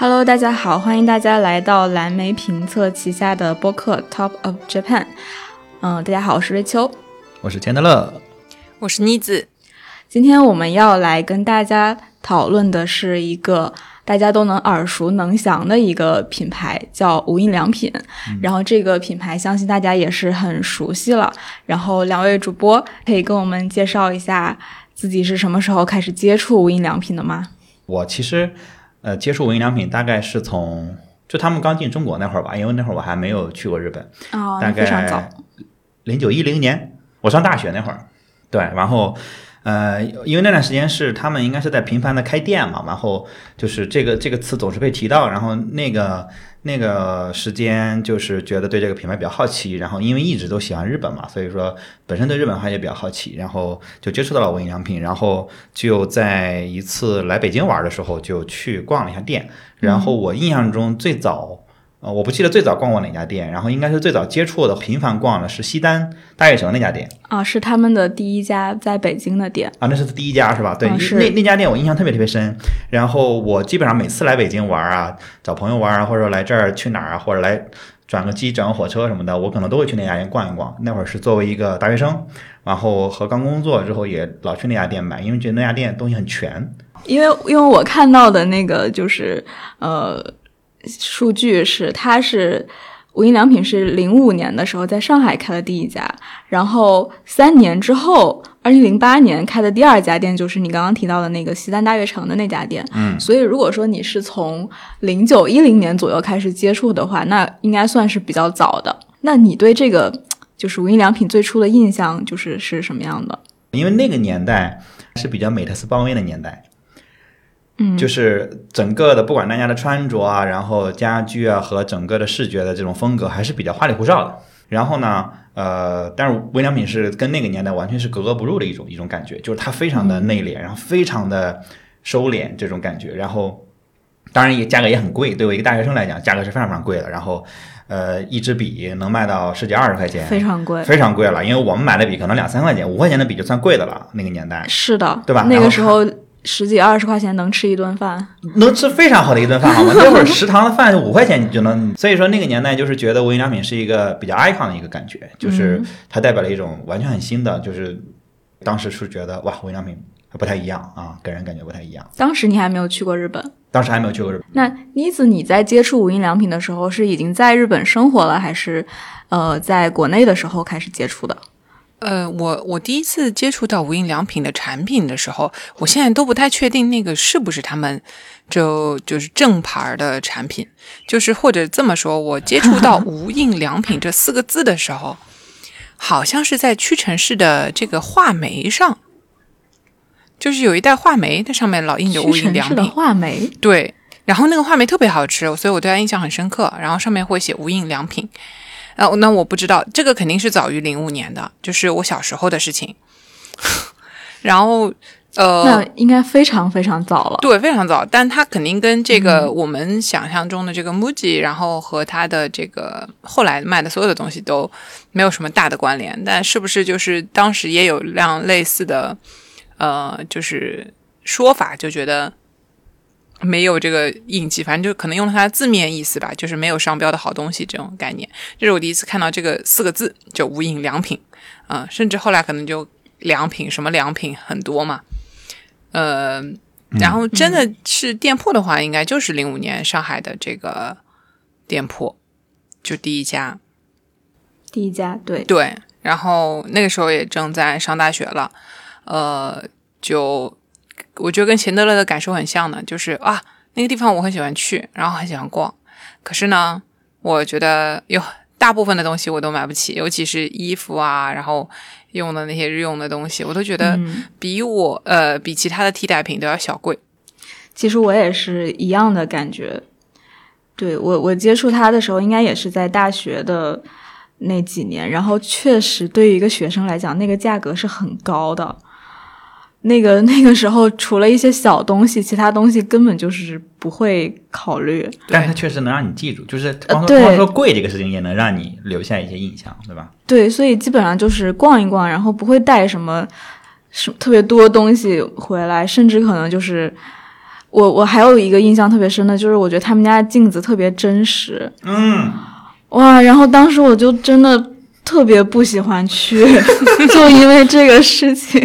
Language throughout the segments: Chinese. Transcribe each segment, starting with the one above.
Hello，大家好，欢迎大家来到蓝莓评测旗下的播客 Top of Japan。嗯，大家好，我是瑞秋，我是钱德勒，我是妮子。今天我们要来跟大家讨论的是一个大家都能耳熟能详的一个品牌，叫无印良品。然后这个品牌相信大家也是很熟悉了。然后两位主播可以跟我们介绍一下自己是什么时候开始接触无印良品的吗？我其实。呃，接触无印良品大概是从就他们刚进中国那会儿吧，因为那会儿我还没有去过日本，哦，大概零九一零年，我上大学那会儿，对，然后。呃，因为那段时间是他们应该是在频繁的开店嘛，然后就是这个这个词总是被提到，然后那个那个时间就是觉得对这个品牌比较好奇，然后因为一直都喜欢日本嘛，所以说本身对日本话也比较好奇，然后就接触到了无印良品，然后就在一次来北京玩的时候就去逛了一下店，然后我印象中最早。呃，我不记得最早逛过哪家店，然后应该是最早接触的、频繁逛的是西单大悦城那家店啊，是他们的第一家在北京的店啊，那是第一家是吧？对，那那家店我印象特别特别深。然后我基本上每次来北京玩啊，找朋友玩啊，或者说来这儿去哪儿啊，或者来转个机、转个火车什么的，我可能都会去那家店逛一逛。那会儿是作为一个大学生，然后和刚工作之后也老去那家店买，因为觉得那家店东西很全。因为因为我看到的那个就是呃。数据是，它是无印良品是零五年的时候在上海开的第一家，然后三年之后，二零零八年开的第二家店就是你刚刚提到的那个西单大悦城的那家店。嗯，所以如果说你是从零九一零年左右开始接触的话，那应该算是比较早的。那你对这个就是无印良品最初的印象就是是什么样的？因为那个年代是比较美特斯邦威的年代。就是整个的，不管大家的穿着啊，然后家居啊，和整个的视觉的这种风格，还是比较花里胡哨的。然后呢，呃，但是微良品是跟那个年代完全是格格不入的一种一种感觉，就是它非常的内敛，然后非常的收敛这种感觉。然后，当然也价格也很贵，对我一个大学生来讲，价格是非常非常贵的。然后，呃，一支笔能卖到十几二十块钱，非常贵，非常贵了。因为我们买的笔可能两三块钱，五块钱的笔就算贵的了。那个年代是的，对吧？那个时候。十几二十块钱能吃一顿饭，能吃非常好的一顿饭，好吗？那会儿 食堂的饭五块钱你就能，所以说那个年代就是觉得无印良品是一个比较 icon 的一个感觉，就是它代表了一种完全很新的，就是当时是觉得哇，无印良品不太一样啊，给人感觉不太一样。当时你还没有去过日本，当时还没有去过日本。那妮子，你在接触无印良品的时候是已经在日本生活了，还是呃在国内的时候开始接触的？呃，我我第一次接触到无印良品的产品的时候，我现在都不太确定那个是不是他们就就是正牌的产品，就是或者这么说，我接触到 无印良品这四个字的时候，好像是在屈臣氏的这个画眉上，就是有一袋话梅，它上面老印着无印良品。的画眉。对，然后那个画眉特别好吃，所以我对它印象很深刻。然后上面会写无印良品。啊，那我不知道，这个肯定是早于零五年的，就是我小时候的事情。然后，呃，那应该非常非常早了，对，非常早。但它肯定跟这个我们想象中的这个 MUJI，然后和它的这个后来卖的所有的东西都没有什么大的关联。但是不是就是当时也有辆类似的，呃，就是说法，就觉得。没有这个印记，反正就可能用了它的字面意思吧，就是没有商标的好东西这种概念。这是我第一次看到这个四个字，就无印良品啊，甚至后来可能就良品什么良品很多嘛。呃，然后真的是店铺的话，应该就是零五年上海的这个店铺，就第一家，第一家对对。然后那个时候也正在上大学了，呃，就。我觉得跟钱德勒的感受很像的，就是啊，那个地方我很喜欢去，然后很喜欢逛。可是呢，我觉得有大部分的东西我都买不起，尤其是衣服啊，然后用的那些日用的东西，我都觉得比我呃比其他的替代品都要小贵。其实我也是一样的感觉。对我，我接触他的时候，应该也是在大学的那几年，然后确实对于一个学生来讲，那个价格是很高的。那个那个时候，除了一些小东西，其他东西根本就是不会考虑。但是它确实能让你记住，就是光光说贵这个事情也能让你留下一些印象，对吧？对，所以基本上就是逛一逛，然后不会带什么什么特别多东西回来，甚至可能就是我我还有一个印象特别深的，就是我觉得他们家的镜子特别真实，嗯，哇！然后当时我就真的特别不喜欢去，就因为这个事情，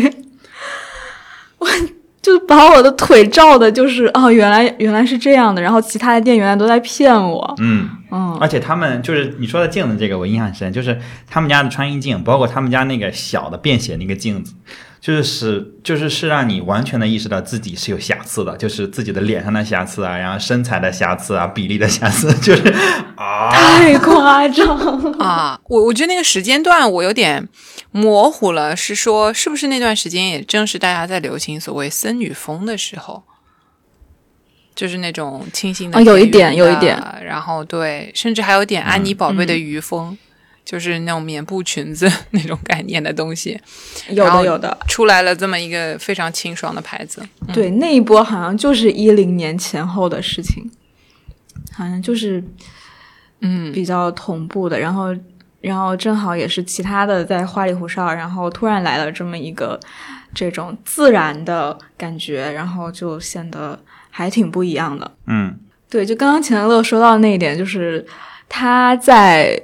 我 就把我的腿照的，就是哦，原来原来是这样的，然后其他的店原来都在骗我，嗯，嗯，而且他们就是你说的镜子这个，我印象很深，就是他们家的穿衣镜，包括他们家那个小的便携那个镜子，就是使就是是让你完全的意识到自己是有瑕疵的，就是自己的脸上的瑕疵啊，然后身材的瑕疵啊，比例的瑕疵，就是啊，太夸张了。啊，我我觉得那个时间段我有点模糊了，是说是不是那段时间也正是大家在流行所谓森女风的时候，就是那种清新的啊有一点有一点。然后对，甚至还有点安妮宝贝的嗯。余风，就是那种棉布裙子 那种概念的东西，有的有的，出来了这么一个非常清爽的牌子。对，那一波好像就是一零年前后的事情，好像就是嗯，比较同步的，然后然后正好也是其他的在花里胡哨，然后突然来了这么一个这种自然的感觉，然后就显得还挺不一样的。嗯对，就刚刚钱德勒说到那一点，就是他在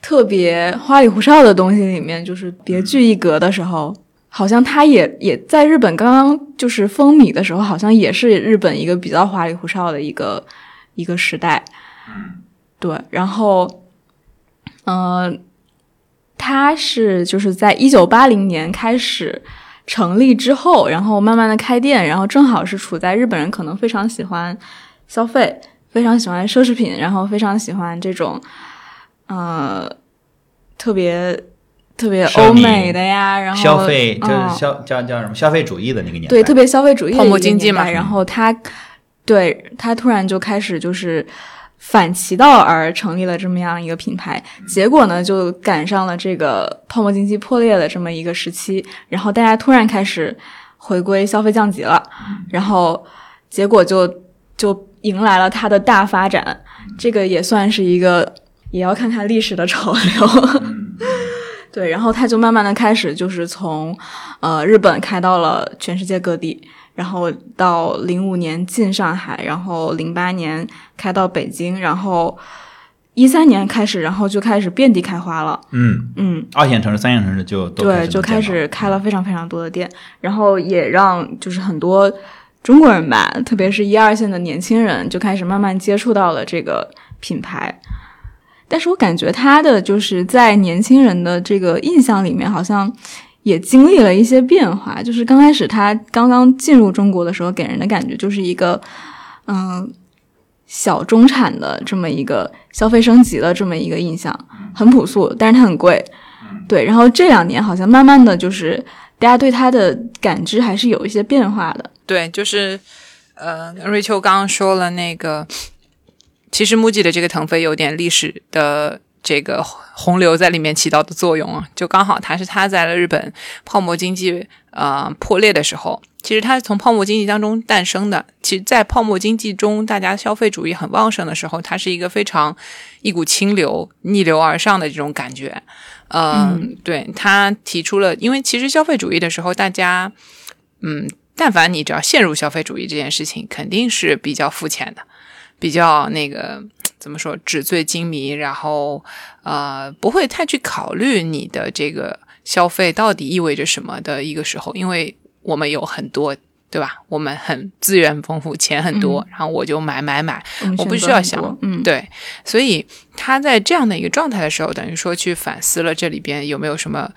特别花里胡哨的东西里面，就是别具一格的时候，好像他也也在日本刚刚就是风靡的时候，好像也是日本一个比较花里胡哨的一个一个时代。对，然后，呃，他是就是在一九八零年开始成立之后，然后慢慢的开店，然后正好是处在日本人可能非常喜欢消费，非常喜欢奢侈品，然后非常喜欢这种，呃，特别特别欧美的呀，然后消费就是嗯。消叫叫什么？消费主义的那个年代，对，特别消费主义的泡沫经济嘛然后他对他突然就开始就是反其道而成立了这么样一个品牌，结果呢就赶上了这个泡沫经济破裂的这么一个时期，然后大家突然开始回归消费降级了，然后结果就就迎来了它的大发展，这个也算是一个也要看看历史的潮流。对，然后它就慢慢的开始，就是从呃日本开到了全世界各地，然后到零五年进上海，然后零八年开到北京，然后一三年开始，然后就开始遍地开花了。嗯，嗯，二线城市、三线城市就都对，就开始开了非常非常多的店，然后也让就是很多中国人吧，特别是一二线的年轻人，就开始慢慢接触到了这个品牌。但是我感觉他的就是在年轻人的这个印象里面，好像也经历了一些变化。就是刚开始他刚刚进入中国的时候，给人的感觉就是一个嗯小中产的这么一个消费升级的这么一个印象，很朴素，但是它很贵。对，然后这两年好像慢慢的就是大家对它的感知还是有一些变化的。对，就是呃，瑞秋刚刚说了那个，其实 MUJI 的这个腾飞有点历史的这个洪流在里面起到的作用啊，就刚好它是它在了日本泡沫经济呃破裂的时候，其实它是从泡沫经济当中诞生的。其实，在泡沫经济中，大家消费主义很旺盛的时候，它是一个非常一股清流逆流而上的这种感觉。嗯，对他提出了，因为其实消费主义的时候，大家嗯，但凡你只要陷入消费主义这件事情，肯定是比较肤浅的，比较那个怎么说纸醉金迷，然后呃不会太去考虑你的这个消费到底意味着什么的一个时候，因为我们有很多。对吧？我们很资源丰富，钱很多，然后我就买买买，我不需要想，嗯，对，所以他在这样的一个状态的时候，等于说去反思了这里边有没有什么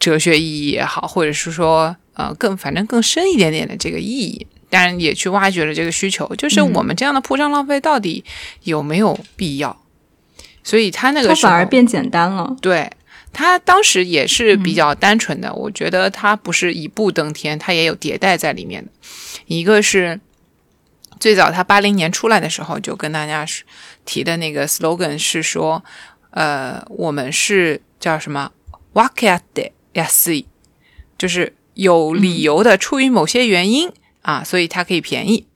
哲学意义也好，或者是说呃更反正更深一点点的这个意义，当然也去挖掘了这个需求，就是嗯我们这样的铺张浪费到底有没有必要？所以他那个反而变简单了。对他当时也是比较单纯的，我觉得他不是一步登天，他也有迭代在里面的。一个是最早他八零年出来的时候就跟大家提的那个 slogan 是说，呃，我们是叫什么 “wakate yasui”，就是有理由的，出于某些原因啊，所以它可以便宜。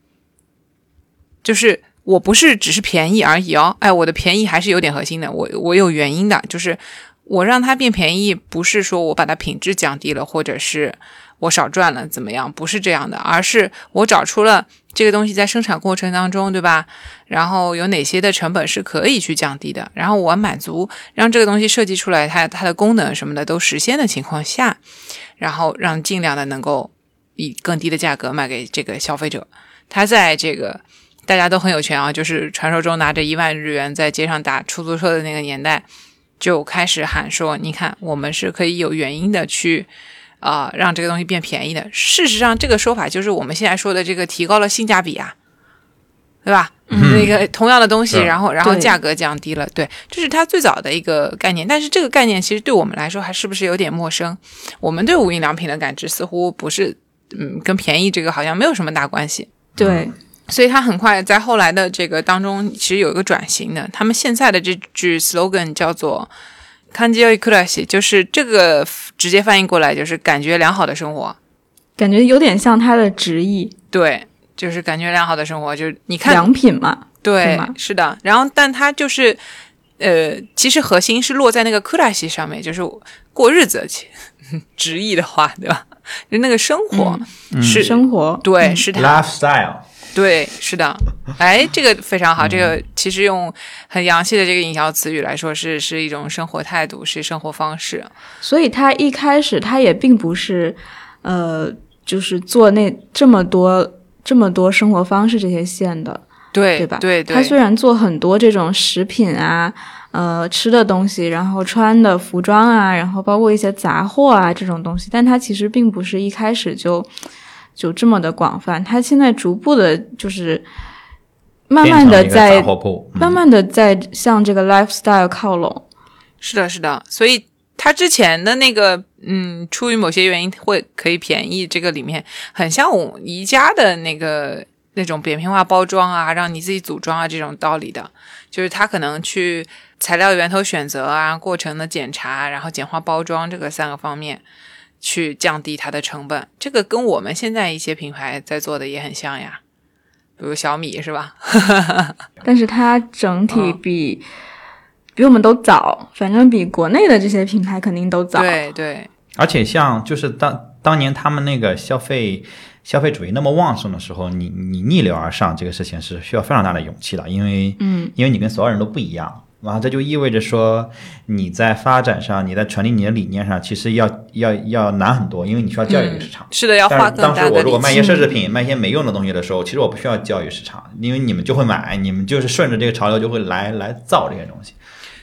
就是我不是只是便宜而已哦，哎，我的便宜还是有点核心的，我我有原因的，就是我让它变便宜，不是说我把它品质降低了，或者是我少赚了怎么样？不是这样的，而是我找出了这个东西在生产过程当中，对吧？然后有哪些的成本是可以去降低的？然后我满足让这个东西设计出来，它它的功能什么的都实现的情况下，然后让尽量的能够以更低的价格卖给这个消费者。他在这个大家都很有钱啊，就是传说中拿着一万日元在街上打出租车的那个年代，就开始喊说：“你看，我们是可以有原因的去。”啊，让这个东西变便宜的。事实上，这个说法就是我们现在说的这个提高了性价比啊，对吧？那个同样的东西，然后然后价格降低了，对，这是它最早的一个概念。但是这个概念其实对我们来说还是不是有点陌生？我们对无印良品的感知似乎不是，嗯，跟便宜这个好像没有什么大关系。对，所以他很快在后来的这个当中，其实有一个转型的。他们现在的这句 slogan 叫做。看吉奥伊克拉西，就是这个直接翻译过来就是感觉良好的生活，感觉有点像它的直译。对，就是感觉良好的生活，就是你看良品嘛，对，是的。然后，但它就是，呃，其实核心是落在那个克拉西上面，就是过日子，直译的话，对吧？就那个生活是生活，对，是它 lifestyle。对，是的，哎，这个非常好。这个其实用很洋气的这个营销词语来说，是是一种生活态度，是生活方式。所以他一开始他也并不是，呃，就是做那这么多这么多生活方式这些线的，对对吧？对，他虽然做很多这种食品啊，呃，吃的东西，然后穿的服装啊，然后包括一些杂货啊这种东西，但它其实并不是一开始就。就这么的广泛，它现在逐步的，就是慢慢的在慢慢的在向这个 lifestyle 靠拢。是的，是的，所以它之前的那个，嗯，出于某些原因会可以便宜，这个里面很像我宜家的那个那种扁平化包装啊，让你自己组装啊这种道理的，就是它可能去材料源头选择啊，过程的检查，然后简化包装这个三个方面。去降低它的成本，这个跟我们现在一些品牌在做的也很像呀，比如小米是吧？但是它整体比比我们都早，反正比国内的这些品牌肯定都早。对对。而且像就是当当年他们那个消费消费主义那么旺盛的时候，你你逆流而上这个事情是需要非常大的勇气的，因为嗯，因为你跟所有人都不一样。然后这就意味着说，你在发展上，你在传递你的理念上，其实要要要难很多，因为你需要教育市场。是的，要花更大的当时我如果卖一些奢侈品，卖一些没用的东西的时候，其实我不需要教育市场，因为你们就会买，你们就是顺着这个潮流就会来来造这些东西。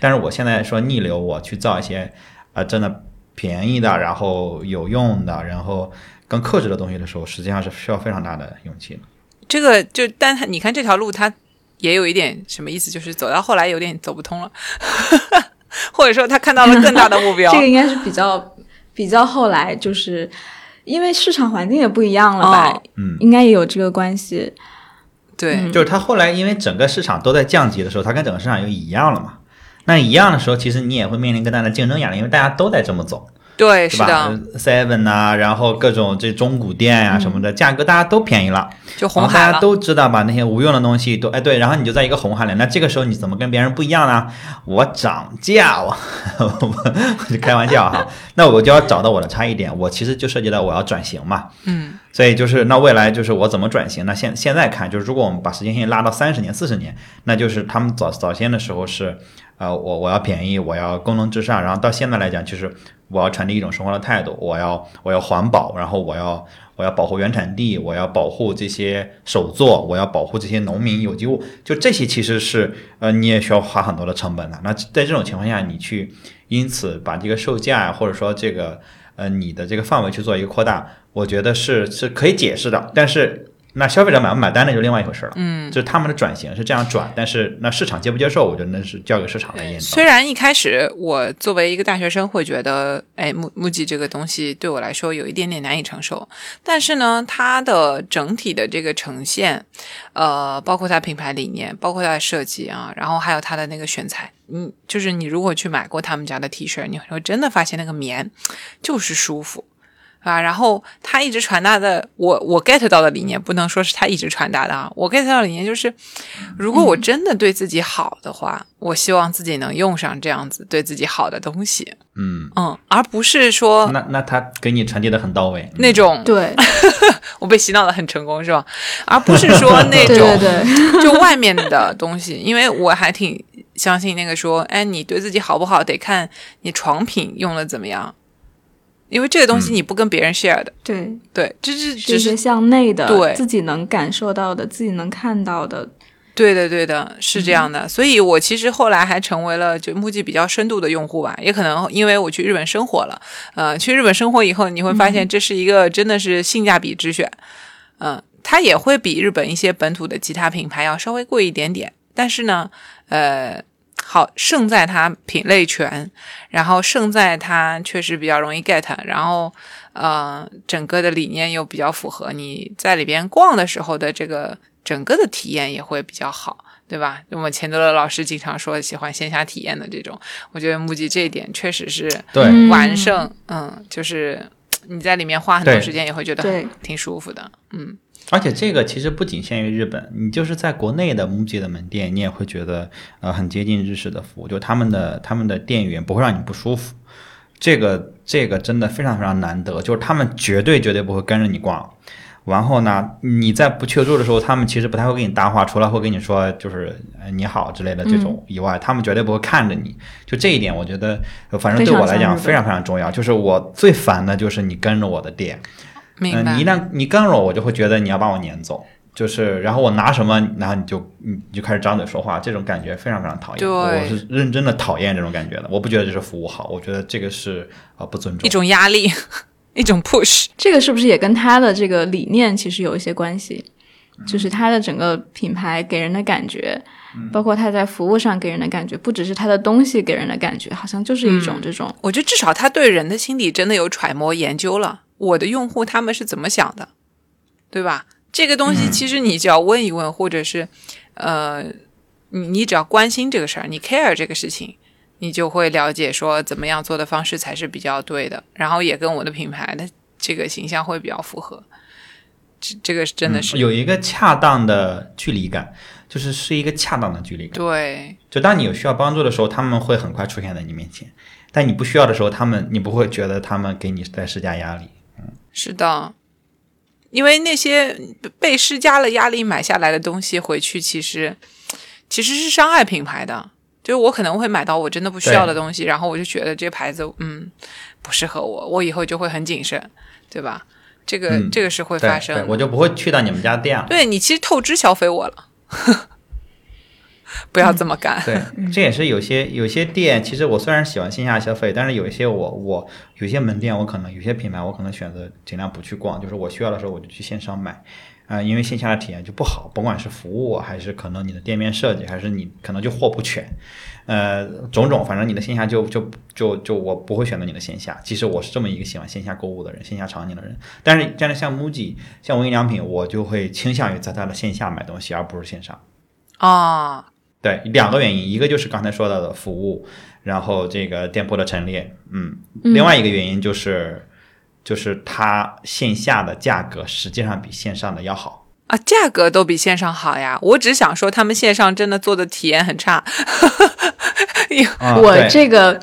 但是我现在说逆流，我去造一些啊真的便宜的，然后有用的，然后更克制的东西的时候，实际上是需要非常大的勇气的。这个就，但他你看这条路，它。也有一点什么意思，就是走到后来有点走不通了，或者说他看到了更大的目标。这个应该是比较比较后来，就是因为市场环境也不一样了吧？嗯，应该也有这个关系。对，就是他后来因为整个市场都在降级的时候，他跟整个市场又一样了嘛？那一样的时候，其实你也会面临更大的竞争压力，因为大家都在这么走。对，是的，Seven 啊，然后各种这中古店呀什么的，价格大家都便宜了，就红海大家都知道把那些无用的东西都哎对，然后你就在一个红海里，那这个时候你怎么跟别人不一样呢？我涨价，我 我就开玩笑哈，那我就要找到我的差异点，我其实就涉及到我要转型嘛，嗯，所以就是那未来就是我怎么转型？那现现在看，就是如果我们把时间线拉到三十年、四十年，那就是他们早早先的时候是。呃，我我要便宜，我要功能至上，然后到现在来讲，就是我要传递一种生活的态度，我要我要环保，然后我要我要保护原产地，我要保护这些手作，我要保护这些农民有机物，就这些其实是呃你也需要花很多的成本的。那在这种情况下，你去因此把这个售价或者说这个呃你的这个范围去做一个扩大，我觉得是是可以解释的，但是。那消费者买不买单那就另外一回事了。嗯，就是他们的转型是这样转，但是那市场接不接受，我觉得那是交给市场来验证。虽然一开始我作为一个大学生会觉得，哎，木木吉这个东西对我来说有一点点难以承受，但是呢，它的整体的这个呈现，呃，包括它品牌理念，包括它的设计啊，然后还有它的那个选材，嗯，就是你如果去买过他们家的 T 恤，你会真的发现那个棉就是舒服。啊，然后他一直传达的，我我 get 到的理念，不能说是他一直传达的啊，我 get 到的理念就是，如果我真的对自己好的话，我希望自己能用上这样子对自己好的东西，嗯，嗯，而不是说那那他给你传递的很到位，那种对 我被洗脑的很成功是吧？而不是说 那对种对对，就外面的东西，因为我还挺相信那个说，哎，你对自己好不好，得看你床品用的怎么样，因为这个东西你不跟别人 share 的，对，对，这是只是向内的，对。自己能感受到的，自己能看到的，对的，对的，是这样的。所以我其实后来还成为了就目击比较深度的用户吧，也可能因为我去日本生活了，呃，去日本生活以后，你会发现这是一个真的是性价比之选，嗯、它也会比日本一些本土的其他品牌要稍微贵一点点，但是呢，呃。好，胜在它品类全，然后胜在它确实比较容易 get，然后呃，整个的理念又比较符合你在里边逛的时候的这个整个的体验也会比较好，对吧？我们钱德勒老师经常说喜欢线下体验的这种，我觉得木吉这一点确实是完胜，嗯，就是你在里面花很多时间也会觉得很挺舒服的，嗯，而且这个其实不仅限于日本，你就是在国内的 MUJI 的门店，你也会觉得呃很接近日式的服务，就他们的他们的店员不会让你不舒服。这个这个真的非常非常难得，就是他们绝对绝对不会跟着你逛。然后呢，你在不确住的时候，他们其实不太会跟你搭话，除了会跟你说就是呃你好之类的这种以外，他们绝对不会看着你。就这一点，我觉得呃反正对我来讲非常非常重要。就是我最烦的就是你跟着我的店，嗯、明白。你一旦你跟着我，我就会觉得你要把我撵走，就是然后我拿什么，然后你就你你就开始张嘴说话，这种感觉非常非常讨厌。对我是认真的讨厌这种感觉的。我不觉得这是服务好，我觉得这个是呃不尊重一。种压力，一种 push，这个是不是也跟他的这个理念其实有一些关系？就是他的整个品牌给人的感觉，包括他在服务上给人的感觉，不只是他的东西给人的感觉，好像就是一种这种，我觉得至少他对人的心理真的有揣摩研究了，我的用户他们是怎么想的，对吧？这个东西其实你只要问一问，或者是呃，你你只要关心这个事儿，你 care 这个事情，你就会了解说怎么样做的方式才是比较对的，然后也跟我的品牌的这个形象会比较符合。这这个是真的是、嗯有一个恰当的距离感，就是是一个恰当的距离感。对，就当你有需要帮助的时候，他们会很快出现在你面前；但你不需要的时候，他们你不会觉得他们给你在施加压力。是的，因为那些被施加了压力买下来的东西回去，其实其实是伤害品牌的。就是我可能会买到我真的不需要的东西，然后我就觉得这个牌子嗯不适合我，我以后就会很谨慎，对吧？这个、嗯这个是会发生的。我就不会去到你们家店了。对你其实透支消费我了，不要这么干。对，这也是有些有些店，其实我虽然喜欢线下消费，但是有一些我我有些门店，我可能有些品牌，我可能选择尽量不去逛，就是我需要的时候我就去线上买，啊、因为线下的体验就不好，甭管是服务还是可能你的店面设计，还是你可能就货不全，呃，种种，反正你的线下就就就就我不会选择你的线下。其实我是这么一个喜欢线下购物的人，线下场景的人，但是但是像 MUJI 像无印良品，我就会倾向于在它的线下买东西，而不是线上。啊、对，两个原因，一个就是刚才说到的服务，然后这个店铺的陈列，嗯，另外一个原因就是，就是它线下的价格实际上比线上的要好。啊，价格都比线上好呀！我只想说，他们线上真的做的体验很差。我这个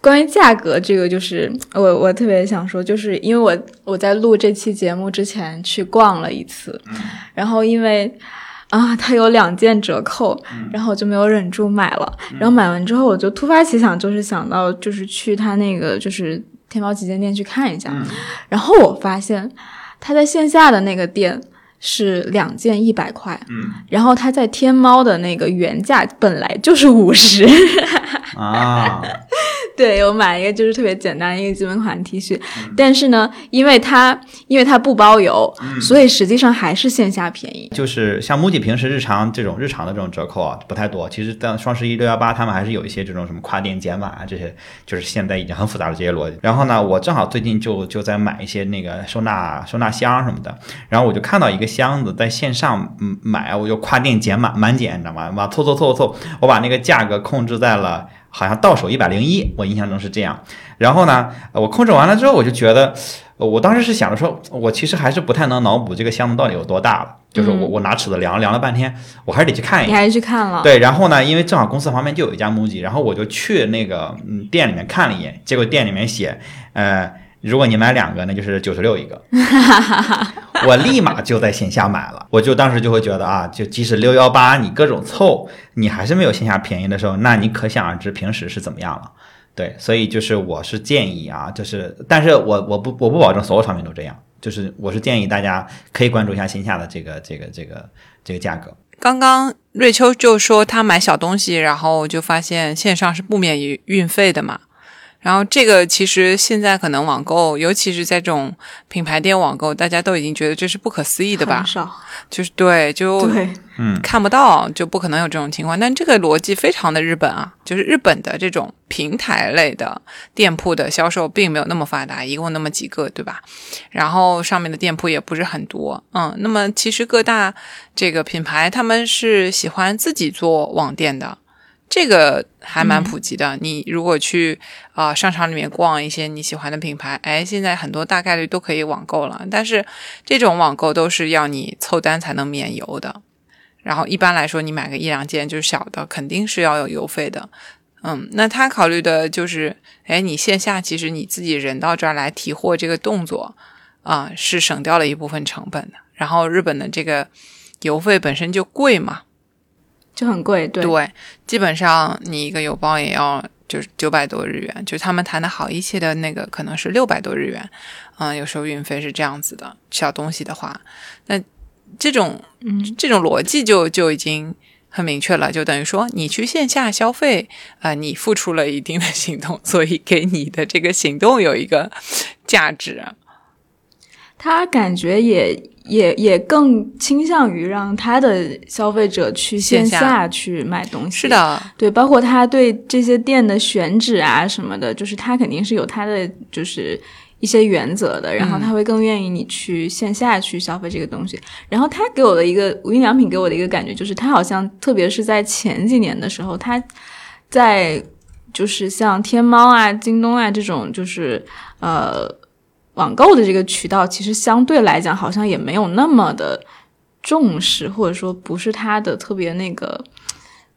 关于价格这个，就是我我特别想说，就是因为我我在录这期节目之前去逛了一次，然后因为啊它有两件折扣，然后我就没有忍住买了。然后买完之后，我就突发奇想，就是想到就是去他那个就是天猫旗舰店去看一下，然后我发现他在线下的那个店。是两件一百块，嗯。然后他在天猫的那个原价本来就是五十，啊，对我买一个就是特别简单的一个基本款 T 恤，但是呢，因为它因为它不包邮，所以实际上还是线下便宜。就是像 MUJI 平时日常这种日常的这种折扣啊，不太多。其实，在双十一、六幺八，他们还是有一些这种什么跨店减码啊，这些就是现在已经很复杂的这些逻辑。然后呢，我正好最近就就在买一些那个收纳收纳箱什么的，然后我就看到一个箱子在线上嗯买，我就跨店减码满减，你知道吗？哇凑凑凑凑，我把那个价格控制在了。好像到手一百零一，我印象中是这样。然后呢，呃我控制完了之后，我就觉得，呃我当时是想着说，我其实还是不太能脑补这个箱子到底有多大了，就是我嗯我拿尺子量量了半天，我还是得去看一眼。你还是去看了？对，然后呢，因为正好公司旁边就有一家 MUJI，然后我就去那个嗯店里面看了一眼，结果店里面写，呃，如果你买两个，那就是九十六一个。我立马就在线下买了，我就当时就会觉得啊，就即使六幺八你各种凑，你还是没有线下便宜的时候，那你可想而知平时是怎么样了。对，所以就是我是建议啊，就是，但是我我不我不保证所有产品都这样，就是我是建议大家可以关注一下线下的这个这个这个这个价格。刚刚瑞秋就说他买小东西，然后就发现线上是不免于运费的嘛。然后这个其实现在可能网购，尤其是在这种品牌店网购，大家都已经觉得这是不可思议的吧？少，就是对，就对，嗯，看不到，就不可能有这种情况。但这个逻辑非常的日本啊，就是日本的这种平台类的店铺的销售并没有那么发达，一共那么几个，对吧？然后上面的店铺也不是很多，嗯。那么其实各大这个品牌他们是喜欢自己做网店的。这个还蛮普及的。你如果去啊、呃商场里面逛一些你喜欢的品牌，哎，现在很多大概率都可以网购了。但是这种网购都是要你凑单才能免邮的。然后一般来说，你买个一两件就是小的，肯定是要有邮费的。嗯，那他考虑的就是，哎，你线下其实你自己人到这儿来提货这个动作啊、是省掉了一部分成本的。然后日本的这个邮费本身就贵嘛，就很贵，对，对，基本上你一个邮包也要就是九百多日元，就他们谈的好一些的那个可能是六百多日元，嗯，有时候运费是这样子的。小东西的话，那这种嗯，这种逻辑就就已经很明确了，就等于说你去线下消费，呃，你付出了一定的行动，所以给你的这个行动有一个价值。他感觉也也也更倾向于让他的消费者去线下去买东西。是，的，对，包括他对这些店的选址啊什么的，就是他肯定是有他的就是一些原则的，然后他会更愿意你去线下去消费这个东西。然后他给我的一个无印良品给我的一个感觉就是，他好像特别是在前几年的时候，他在就是像天猫啊、京东啊这种就是呃网购的这个渠道，其实相对来讲好像也没有那么的重视，或者说不是它的特别那个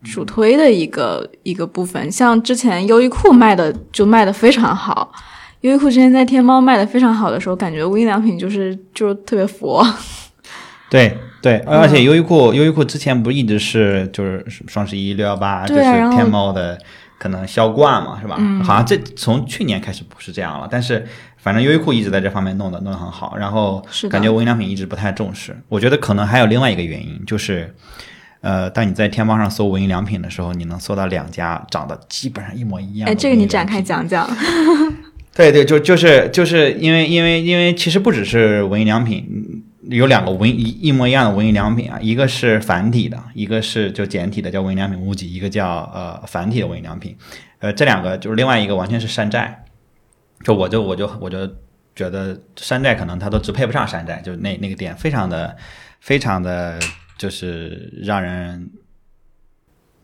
主推的一个一个部分。像之前优衣库卖的就卖的非常好，优衣库之前在天猫卖的非常好的时候，感觉无印良品就是就是特别佛。对对，嗯而且优衣库优衣库之前不一直是就是双十一、六幺八，就是天猫的可能销冠嘛，是吧？嗯好像这从去年开始不是这样了，但是反正优衣库一直在这方面弄的弄得很好，然后感觉无印良品一直不太重视。我觉得可能还有另外一个原因，就是呃，当你在天猫上搜无印良品的时候，你能搜到两家长得基本上一模一样哎，这个你展开讲讲。对对，就就是就是因为因为因为其实不只是无印良品，嗯有两个无印一一模一样的无印良品啊，一个是繁体的，一个是就简体的叫无印良品 MUJI，一个叫呃繁体的无印良品，呃这两个就是另外一个完全是山寨，就我就我就我就觉得山寨可能它都只配不上山寨，就那那个店非常的非常的就是让人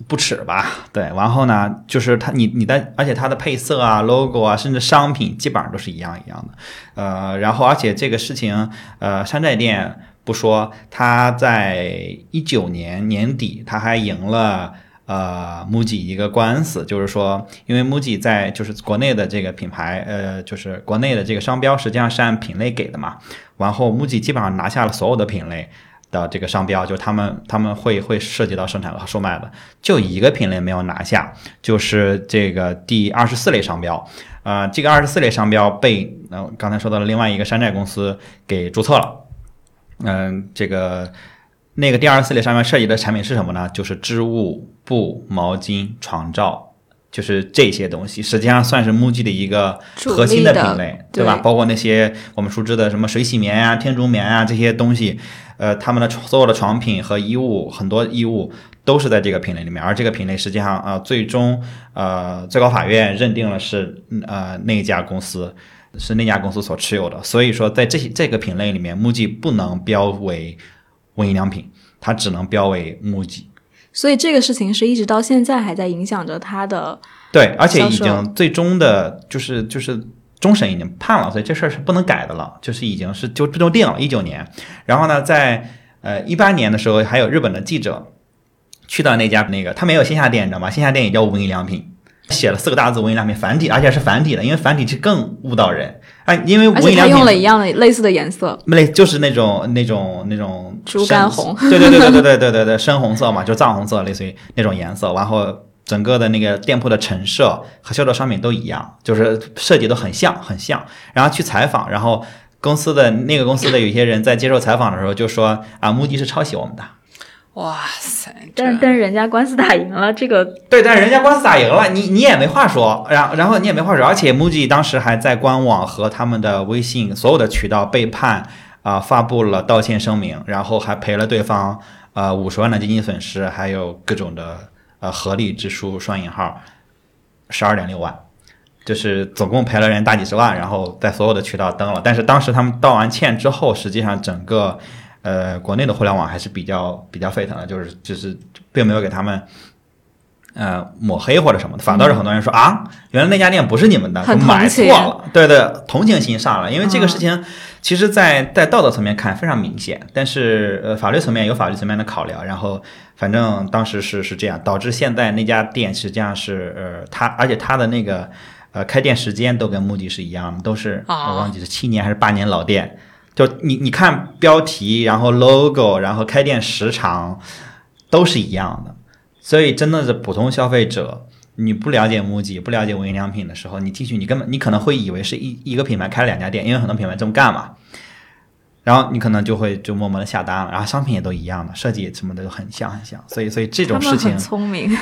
不耻吧，对，然后呢，就是它你你的，而且它的配色啊、logo 啊，甚至商品基本上都是一样一样的，呃，然后而且这个事情，呃，山寨店不说，它在一九年年底，它还赢了。呃，MUJI 一个官司，就是说，因为 MUJI 在就是国内的这个品牌，呃，就是国内的这个商标实际上是按品类给的嘛，然后 MUJI 基本上拿下了所有的品类，的这个商标，就他们他们会会涉及到生产和售卖的，就一个品类没有拿下，就是这个第二十四类商标。呃，这个二十四类商标被呃刚才说到了另外一个山寨公司给注册了。嗯、这个那个第二十四类商标涉及的产品是什么呢？就是织物、布、毛巾、床罩，就是这些东西，实际上算是 MUJI 的一个核心的品类，对吧？包括那些我们熟知的什么水洗棉啊、天竺棉啊这些东西，呃，他们的所有的床品和衣物，很多衣物都是在这个品类里面，而这个品类实际上呃，最终呃最高法院认定了是嗯呃那家公司是那家公司所持有的，所以说在这些这个品类里面，MUJI 不能标为无印良品，它只能标为 MUJI。所以这个事情是一直到现在还在影响着它的。对，而且已经最终的，就是就是终审已经判了，所以这事儿是不能改的了，就是已经是就就定了，一九年。然后呢，在呃一八年的时候，还有日本的记者去到那家那个，他没有线下店，你知道吗？线下店也叫无印良品。写了四个大字“无印良品”繁体，而且是繁体的，因为繁体是更误导人啊。因为无印良品用了一样的类似的颜色，类就是那种那种那种猪肝红对对对对对对对对对，深红色嘛，就藏红色，类似于那种颜色。然后整个的那个店铺的陈设和销售商品都一样，就是设计都很像很像。然后去采访，然后公司的那个公司的有些人在接受采访的时候就说啊，目的是抄袭我们的。哇塞！但是但是人家官司打赢了，这个对，但是人家官司打赢了，你你也没话说，然后然后你也没话说，而且 MUJI 当时还在官网和他们的微信所有的渠道被判啊、发布了道歉声明，然后还赔了对方呃五十万的经济损失，还有各种的呃合理支出双引号十二点六万。就是总共赔了人大几十万，然后在所有的渠道登了，但是当时他们道完歉之后，实际上整个呃国内的互联网还是比较比较沸腾的，就是就是并没有给他们呃抹黑或者什么的，反倒是很多人说、啊，原来那家店不是你们的，买错了，对对，同情心上了，因为这个事情其实在在道德层面看非常明显，但是呃法律层面有法律层面的考量，然后反正当时是是这样，导致现在那家店实际上是呃他，而且他的那个呃开店时间都跟目的是一样的，都是、啊我忘记是七年还是八年老店。就你你看标题，然后 logo，然后开店时长都是一样的，所以真的是普通消费者，你不了解 MUJI，不了解无印良品的时候，你进去你根本你可能会以为是一一个品牌开了两家店，因为很多品牌这么干嘛。然后你可能就会就默默的下单了，然后商品也都一样的，设计什么的都很像很像，所以所以这种事情很聪明，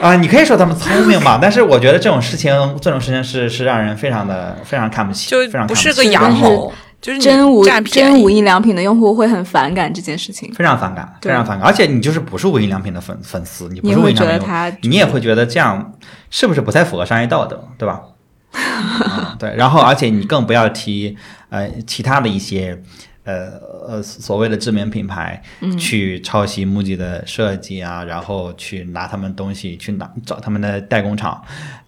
啊、你可以说他们聪明吧，但是我觉得这种事情这种事情是是让人非常的非常看不起，就非常看不是个但是阳谋，就是真无真无。印良品的用户会很反感这件事情，非常反感，非常反感。而且你就是不是无印良品的粉粉丝，你不你是无会觉得印良品用户，他你也会觉得这样是不是不太符合商业道德，对吧？嗯、对。然后，而且你更不要提呃其他的一些呃呃所谓的知名品牌嗯去抄袭 MUJI 的设计啊，然后去拿他们东西去拿找他们的代工厂，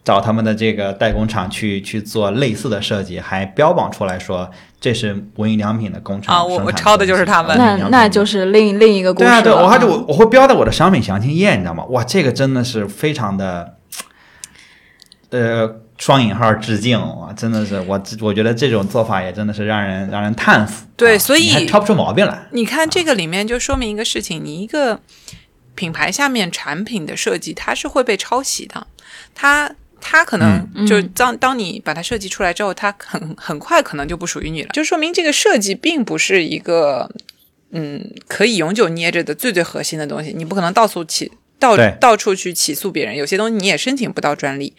找他们的这个代工厂去去做类似的设计，还标榜出来说这是无印良品的工厂啊我我抄的就是他们那那就是另另一个故事了。对啊，对，我还就嗯我我会标在我的商品详情页，你知道吗？哇，这个真的是非常的，呃，双引号致敬哇！真的是我我觉得这种做法也真的是让人让人叹服。啊对所以挑不出毛病来。你看这个里面就说明一个事情，你一个品牌下面产品的设计，它是会被抄袭的，它。它可能嗯就当当你把它设计出来之后，它很很快可能就不属于你了，就说明这个设计并不是一个嗯可以永久捏着的最最核心的东西，你不可能到处起到到处去起诉别人，有些东西你也申请不到专利，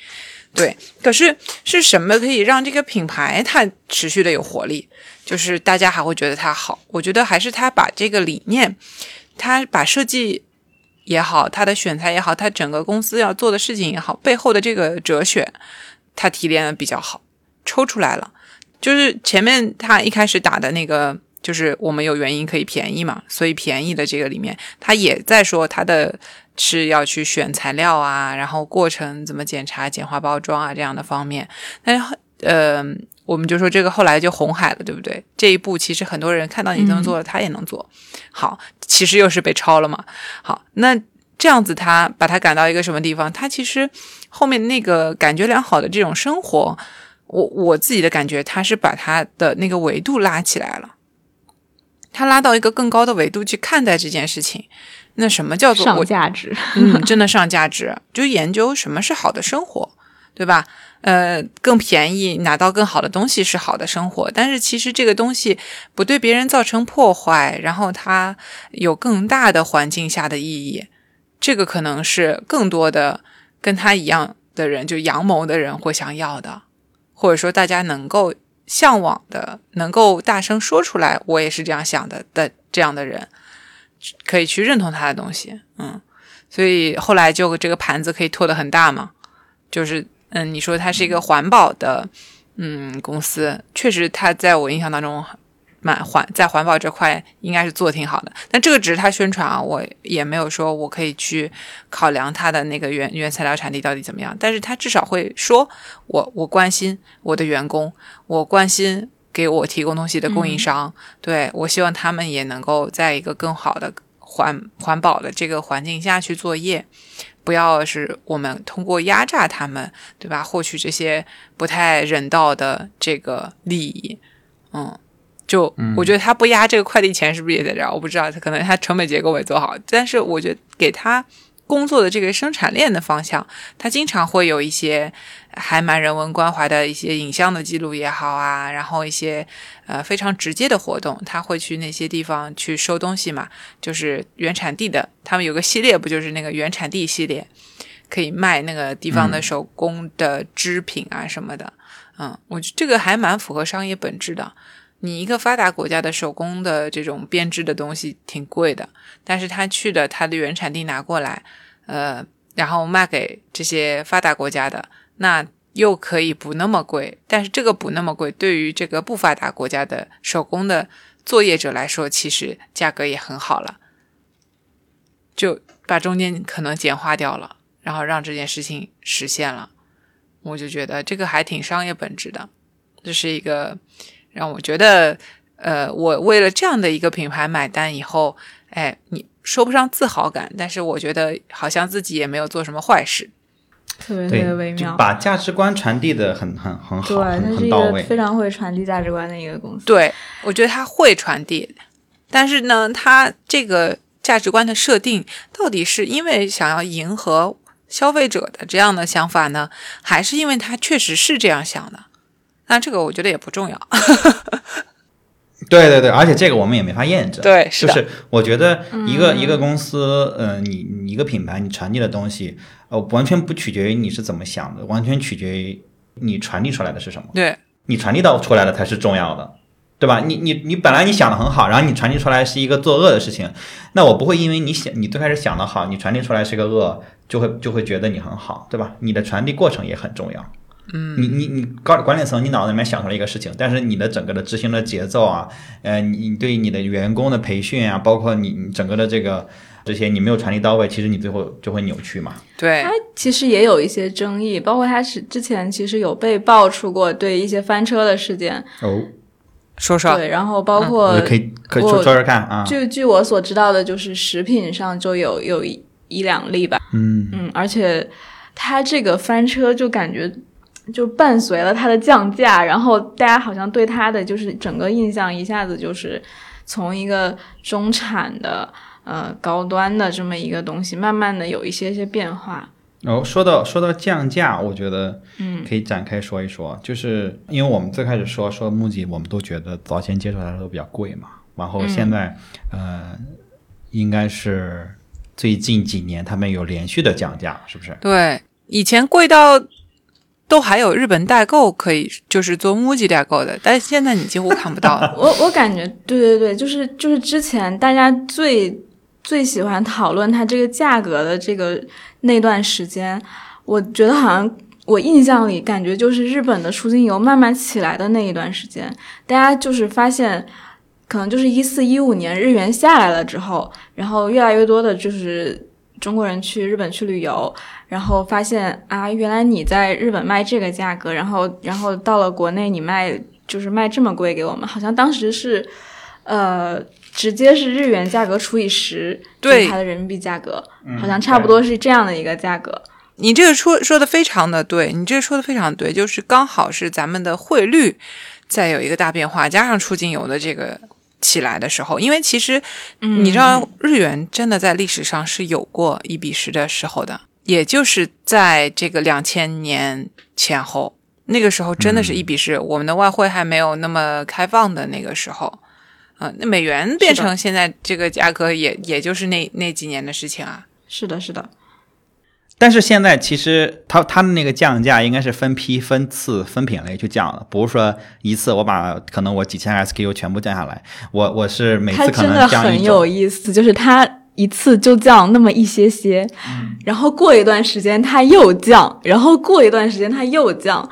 对。可是是什么可以让这个品牌它持续的有活力？就是大家还会觉得它好，我觉得还是它把这个理念，它把设计也好，他的选材也好，他整个公司要做的事情也好，背后的这个哲学，他提炼的比较好，抽出来了。就是前面他一开始打的那个，就是我们有原因可以便宜嘛，所以便宜的这个里面，他也在说他的是要去选材料啊，然后过程怎么检查、简化包装啊这样的方面。但是呃，我们就说这个后来就红海了，对不对？这一步其实很多人看到你这么做了，他也能做。好，其实又是被抄了嘛。好，那这样子他把他赶到一个什么地方？他其实后面那个感觉良好的这种生活，我我自己的感觉，他是把他的那个维度拉起来了，他拉到一个更高的维度去看待这件事情。那什么叫做上价值，嗯，真的上价值，就研究什么是好的生活，对吧？呃，更便宜，拿到更好的东西是好的生活，但是其实这个东西不对别人造成破坏，然后它有更大的环境下的意义，这个可能是更多的跟他一样的人，就阳谋的人会想要的，或者说大家能够向往的，能够大声说出来，我也是这样想的的这样的人，可以去认同他的东西，嗯。所以后来就这个盘子可以拓得很大嘛，就是嗯，你说它是一个环保的嗯公司，确实它在我印象当中蛮环在环保这块应该是做的挺好的。但这个只是他宣传啊，我也没有说我可以去考量它的那个原原材料产地到底怎么样。但是他至少会说我我关心我的员工，我关心给我提供东西的供应商，对我希望他们也能够在一个更好的环环保的这个环境下去作业。不要是我们通过压榨他们，对吧？获取这些不太人道的这个利益，嗯，就我觉得他不压这个快递钱是不是也在这儿？我不知道，他可能他成本结构没做好，但是我觉得给他。工作的这个生产链的方向，他经常会有一些还蛮人文关怀的一些影像的记录也好啊，然后一些呃非常直接的活动，他会去那些地方去收东西嘛，就是原产地的，他们有个系列不就是那个原产地系列，可以卖那个地方的手工的织品啊什么的，嗯，我觉得这个还蛮符合商业本质的。你一个发达国家的手工的这种编织的东西挺贵的，但是他去的他的原产地拿过来，呃，然后卖给这些发达国家的，那又可以不那么贵。但是这个不那么贵，对于这个不发达国家的手工的作业者来说，其实价格也很好了，就把中间可能简化掉了，然后让这件事情实现了。我就觉得这个还挺商业本质的，这是一个。让我觉得，呃，我为了这样的一个品牌买单以后，哎，你说不上自豪感，但是我觉得好像自己也没有做什么坏事，特别特别微妙，把价值观传递的很很很好，对，很很到位，非常会传递价值观的一个公司。对，我觉得它会传递，但是呢，它这个价值观的设定到底是因为想要迎合消费者的这样的想法呢，还是因为它确实是这样想的？那这个我觉得也不重要。对对对，而且这个我们也没法验证。对，是就是我觉得一个一个公司，呃，你你一个品牌，你传递的东西，呃，完全不取决于你是怎么想的，完全取决于你传递出来的是什么。对，你传递到出来的才是重要的，对吧？你你你本来你想的很好，然后你传递出来是一个作恶的事情，那我不会因为你想你最开始想的好，你传递出来是个恶，就会就会觉得你很好，对吧？你的传递过程也很重要。嗯，你你你高管理层，你脑子里面想出来一个事情，但是你的整个的执行的节奏啊，呃，你对你的员工的培训啊，包括你你整个的这个这些，你没有传递到位，其实你最后就会扭曲嘛。对，他其实也有一些争议，包括他是之前其实有被爆出过对一些翻车的事件哦，说说对，然后包括可以可以说说说看啊。据据我所知道的，就是食品上就有有一一两例吧。嗯嗯，而且他这个翻车就感觉。就伴随了它的降价，然后大家好像对它的就是整个印象一下子就是从一个中产的呃高端的这么一个东西，慢慢的有一些些变化。哦，说到说到降价，我觉得嗯可以展开说一说，就是因为我们最开始说说木吉，我们都觉得早前接触它都比较贵嘛，然后现在呃应该是最近几年他们有连续的降价，是不是？对，以前贵到。都还有日本代购可以，就是做 MUJI 代购的，但是现在你几乎看不到了。我我感觉，对对对，就是就是之前大家最最喜欢讨论它这个价格的这个那段时间，我觉得好像我印象里感觉就是日本的出境游慢慢起来的那一段时间，大家就是发现，可能就是一四一五年日元下来了之后，然后越来越多的就是中国人去日本去旅游。然后发现啊，原来你在日本卖这个价格，然后然后到了国内你卖就是卖这么贵给我们，好像当时是，呃，直接是日元价格除以十，对它的人民币价格，好像差不多是这样的一个价格。你这个说说的非常的对，你这个说的非常对，就是刚好是咱们的汇率再有一个大变化，加上出境游的这个起来的时候，因为其实你知道日元真的在历史上是有过一比十的时候的。也就是在这个两千年前后，那个时候真的是一比十，我们的外汇还没有那么开放的那个时候，啊，那美元变成现在这个价格，也也就是那那几年的事情啊。是的，是的。但是现在其实他他的那个降价应该是分批、分次、分品类去降的，不是说一次我把可能我几千 SKU 全部降下来，我我是每次可能降一真的很有意思，就是它。一次就降那么一些些，然后过一段时间它又降，然后过一段时间它又降，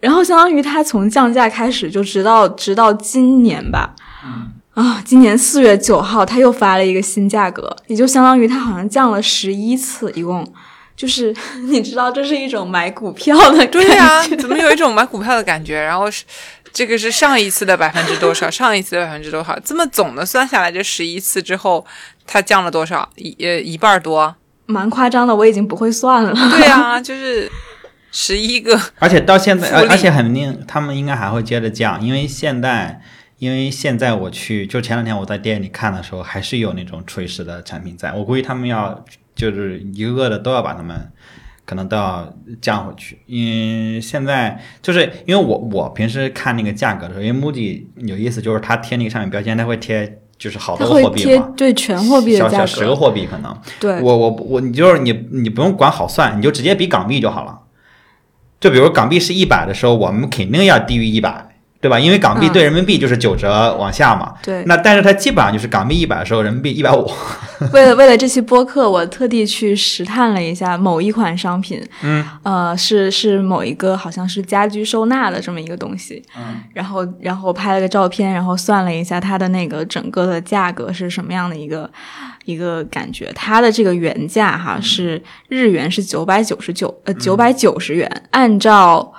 然后相当于它从降价开始就直到直到今年吧，啊，今年四月九号，他又发了一个新价格，也就相当于他好像降了十一次，一共就是 你知道，这是一种买股票的感觉。对呀、怎么有一种买股票的感觉？然后是这个是上一次的百分之多少，上一次的百分之多少？这么总的算下来，这十一次之后，它降了多少？一呃一半儿多？蛮夸张的，我已经不会算了。对啊，就是十一个。而且到现在，而且肯定他们应该还会接着降，因为现在，因为现在我去，就前两天我在店里看的时候，还是有那种垂直的产品在，我估计他们要就是一个个的都要把他们。可能都要降回去，因为现在就是因为我我平时看那个价格的时候，因为 MUJI 有意思，就是它贴那个商品标签，它会贴就是好多货币嘛，对全货币的价小小十个，货币可能，对，我我我，你就是你你不用管好算，你就直接比港币就好了。就比如港币是一百的时候，我们肯定要低于一百，对吧？因为港币嗯对人民币就是九折往下嘛。对。那但是它基本上就是港币一百的时候，人民币一百五。为了为了这期播客，我特地去实探了一下某一款商品，嗯，呃，是是某一个好像是家居收纳的这么一个东西，嗯，然后然后拍了个照片，然后算了一下它的那个整个的价格是什么样的一个一个感觉，它的这个原价哈是日元是九百九十九呃九百九十元，按照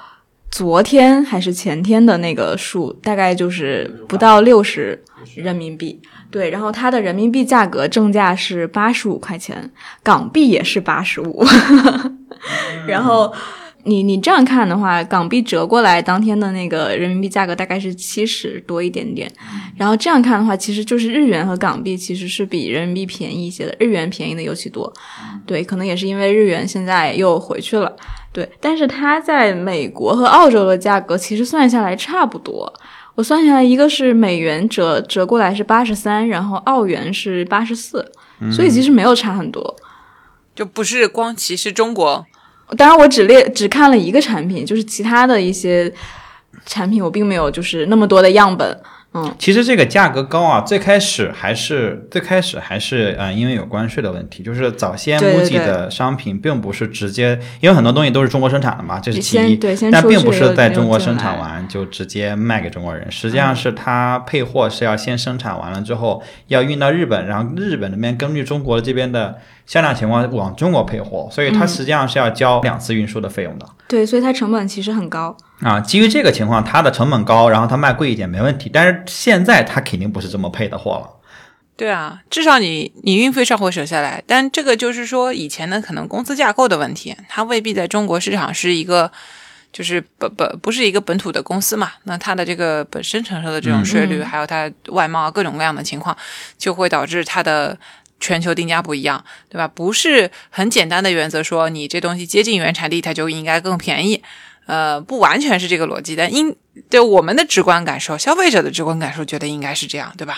昨天还是前天的那个数，大概就是不到六十人民币。对，然后它的人民币价格正价是八十五块钱，港币也是八十五。然后你你这样看的话，港币折过来当天的那个人民币价格大概是七十多一点点。然后这样看的话，其实就是日元和港币其实是比人民币便宜一些的，日元便宜的尤其多。对，可能也是因为日元现在又回去了。对，但是它在美国和澳洲的价格其实算下来差不多。我算下来，一个是美元折折过来是八十三，然后澳元是八十四，所以其实没有差很多。就不是光歧视中国，当然，我只列只看了一个产品，就是其他的一些产品我并没有就是那么多的样本。嗯，其实这个价格高啊，最开始还是最开始还是呃，因为有关税的问题，就是早先对对 MUJI 的商品并不是直接，因为很多东西都是中国生产的嘛，这是其一。对但并不是在中国生产完就直接卖给中国人，实际上是它配货是要先生产完了之后要运到日本，然后日本那边根据中国这边的销量情况往中国配货，所以它嗯实际上是要交两次运输的费用的。对，所以它成本其实很高。啊，基于这个情况，它的成本高，然后它卖贵一点没问题。但是现在它肯定不是这么配的货了。对啊，至少你你运费上会省下来，但这个就是说以前的可能公司架构的问题，它未必在中国市场是一个。就是本本不是一个本土的公司嘛，那它的这个本身承受的这种税率，嗯还有它外贸各种各样的情况，就会导致它的全球定价不一样，对吧？不是很简单的原则说你这东西接近原产地，它就应该更便宜，呃，不完全是这个逻辑，但因对我们的直观感受，消费者的直观感受，觉得应该是这样，对吧？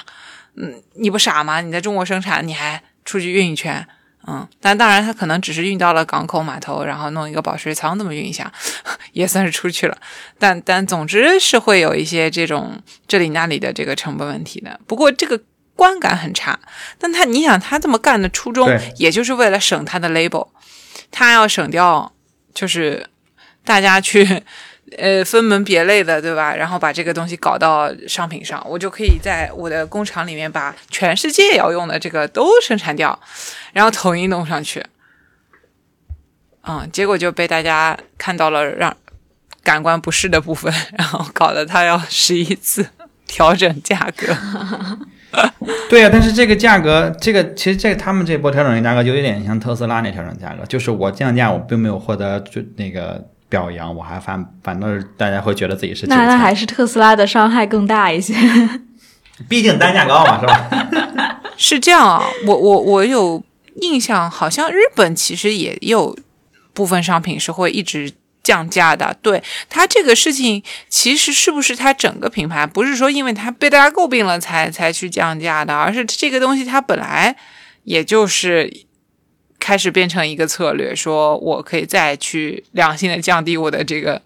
嗯，你不傻吗？你在中国生产，你还出去运一圈，嗯，但当然，他可能只是运到了港口码头，然后弄一个保税仓这么运一下，也算是出去了。但但总之是会有一些这种这里那里的这个成本问题的。不过这个观感很差，但他你想他这么干的初衷，也就是为了省他的 label，他要省掉就是大家去。呃，分门别类的，对吧？然后把这个东西搞到商品上，我就可以在我的工厂里面把全世界要用的这个都生产掉，然后统一弄上去。嗯，结果就被大家看到了让感官不适的部分，然后搞得他要十一次调整价格。对呀、但是这个价格，这个其实这个他们这波调整价格就有点像特斯拉那调整价格，就是我降价，我并没有获得就那个表扬，我还反反倒是大家会觉得自己是，那那还是特斯拉的伤害更大一些。毕竟单价高嘛，是吧？是这样啊，我我我有印象，好像日本其实也有部分商品是会一直降价的。对它这个事情，其实是不是它整个品牌不是说因为它被大家诟病了才才去降价的，而是这个东西它本来也就是开始变成一个策略，说我可以再去良性的降低我的这个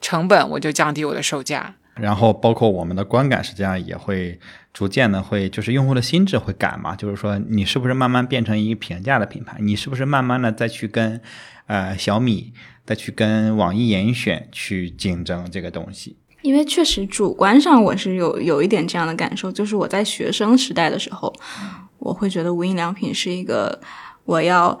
成本，我就降低我的售价。然后包括我们的观感，实际上也会逐渐的会，就是用户的心智会改嘛，就是说你是不是慢慢变成一个平价的品牌，你是不是慢慢的再去跟呃小米再去跟网易严选去竞争这个东西。因为确实主观上我是有有一点这样的感受，就是我在学生时代的时候，我会觉得无印良品是一个我要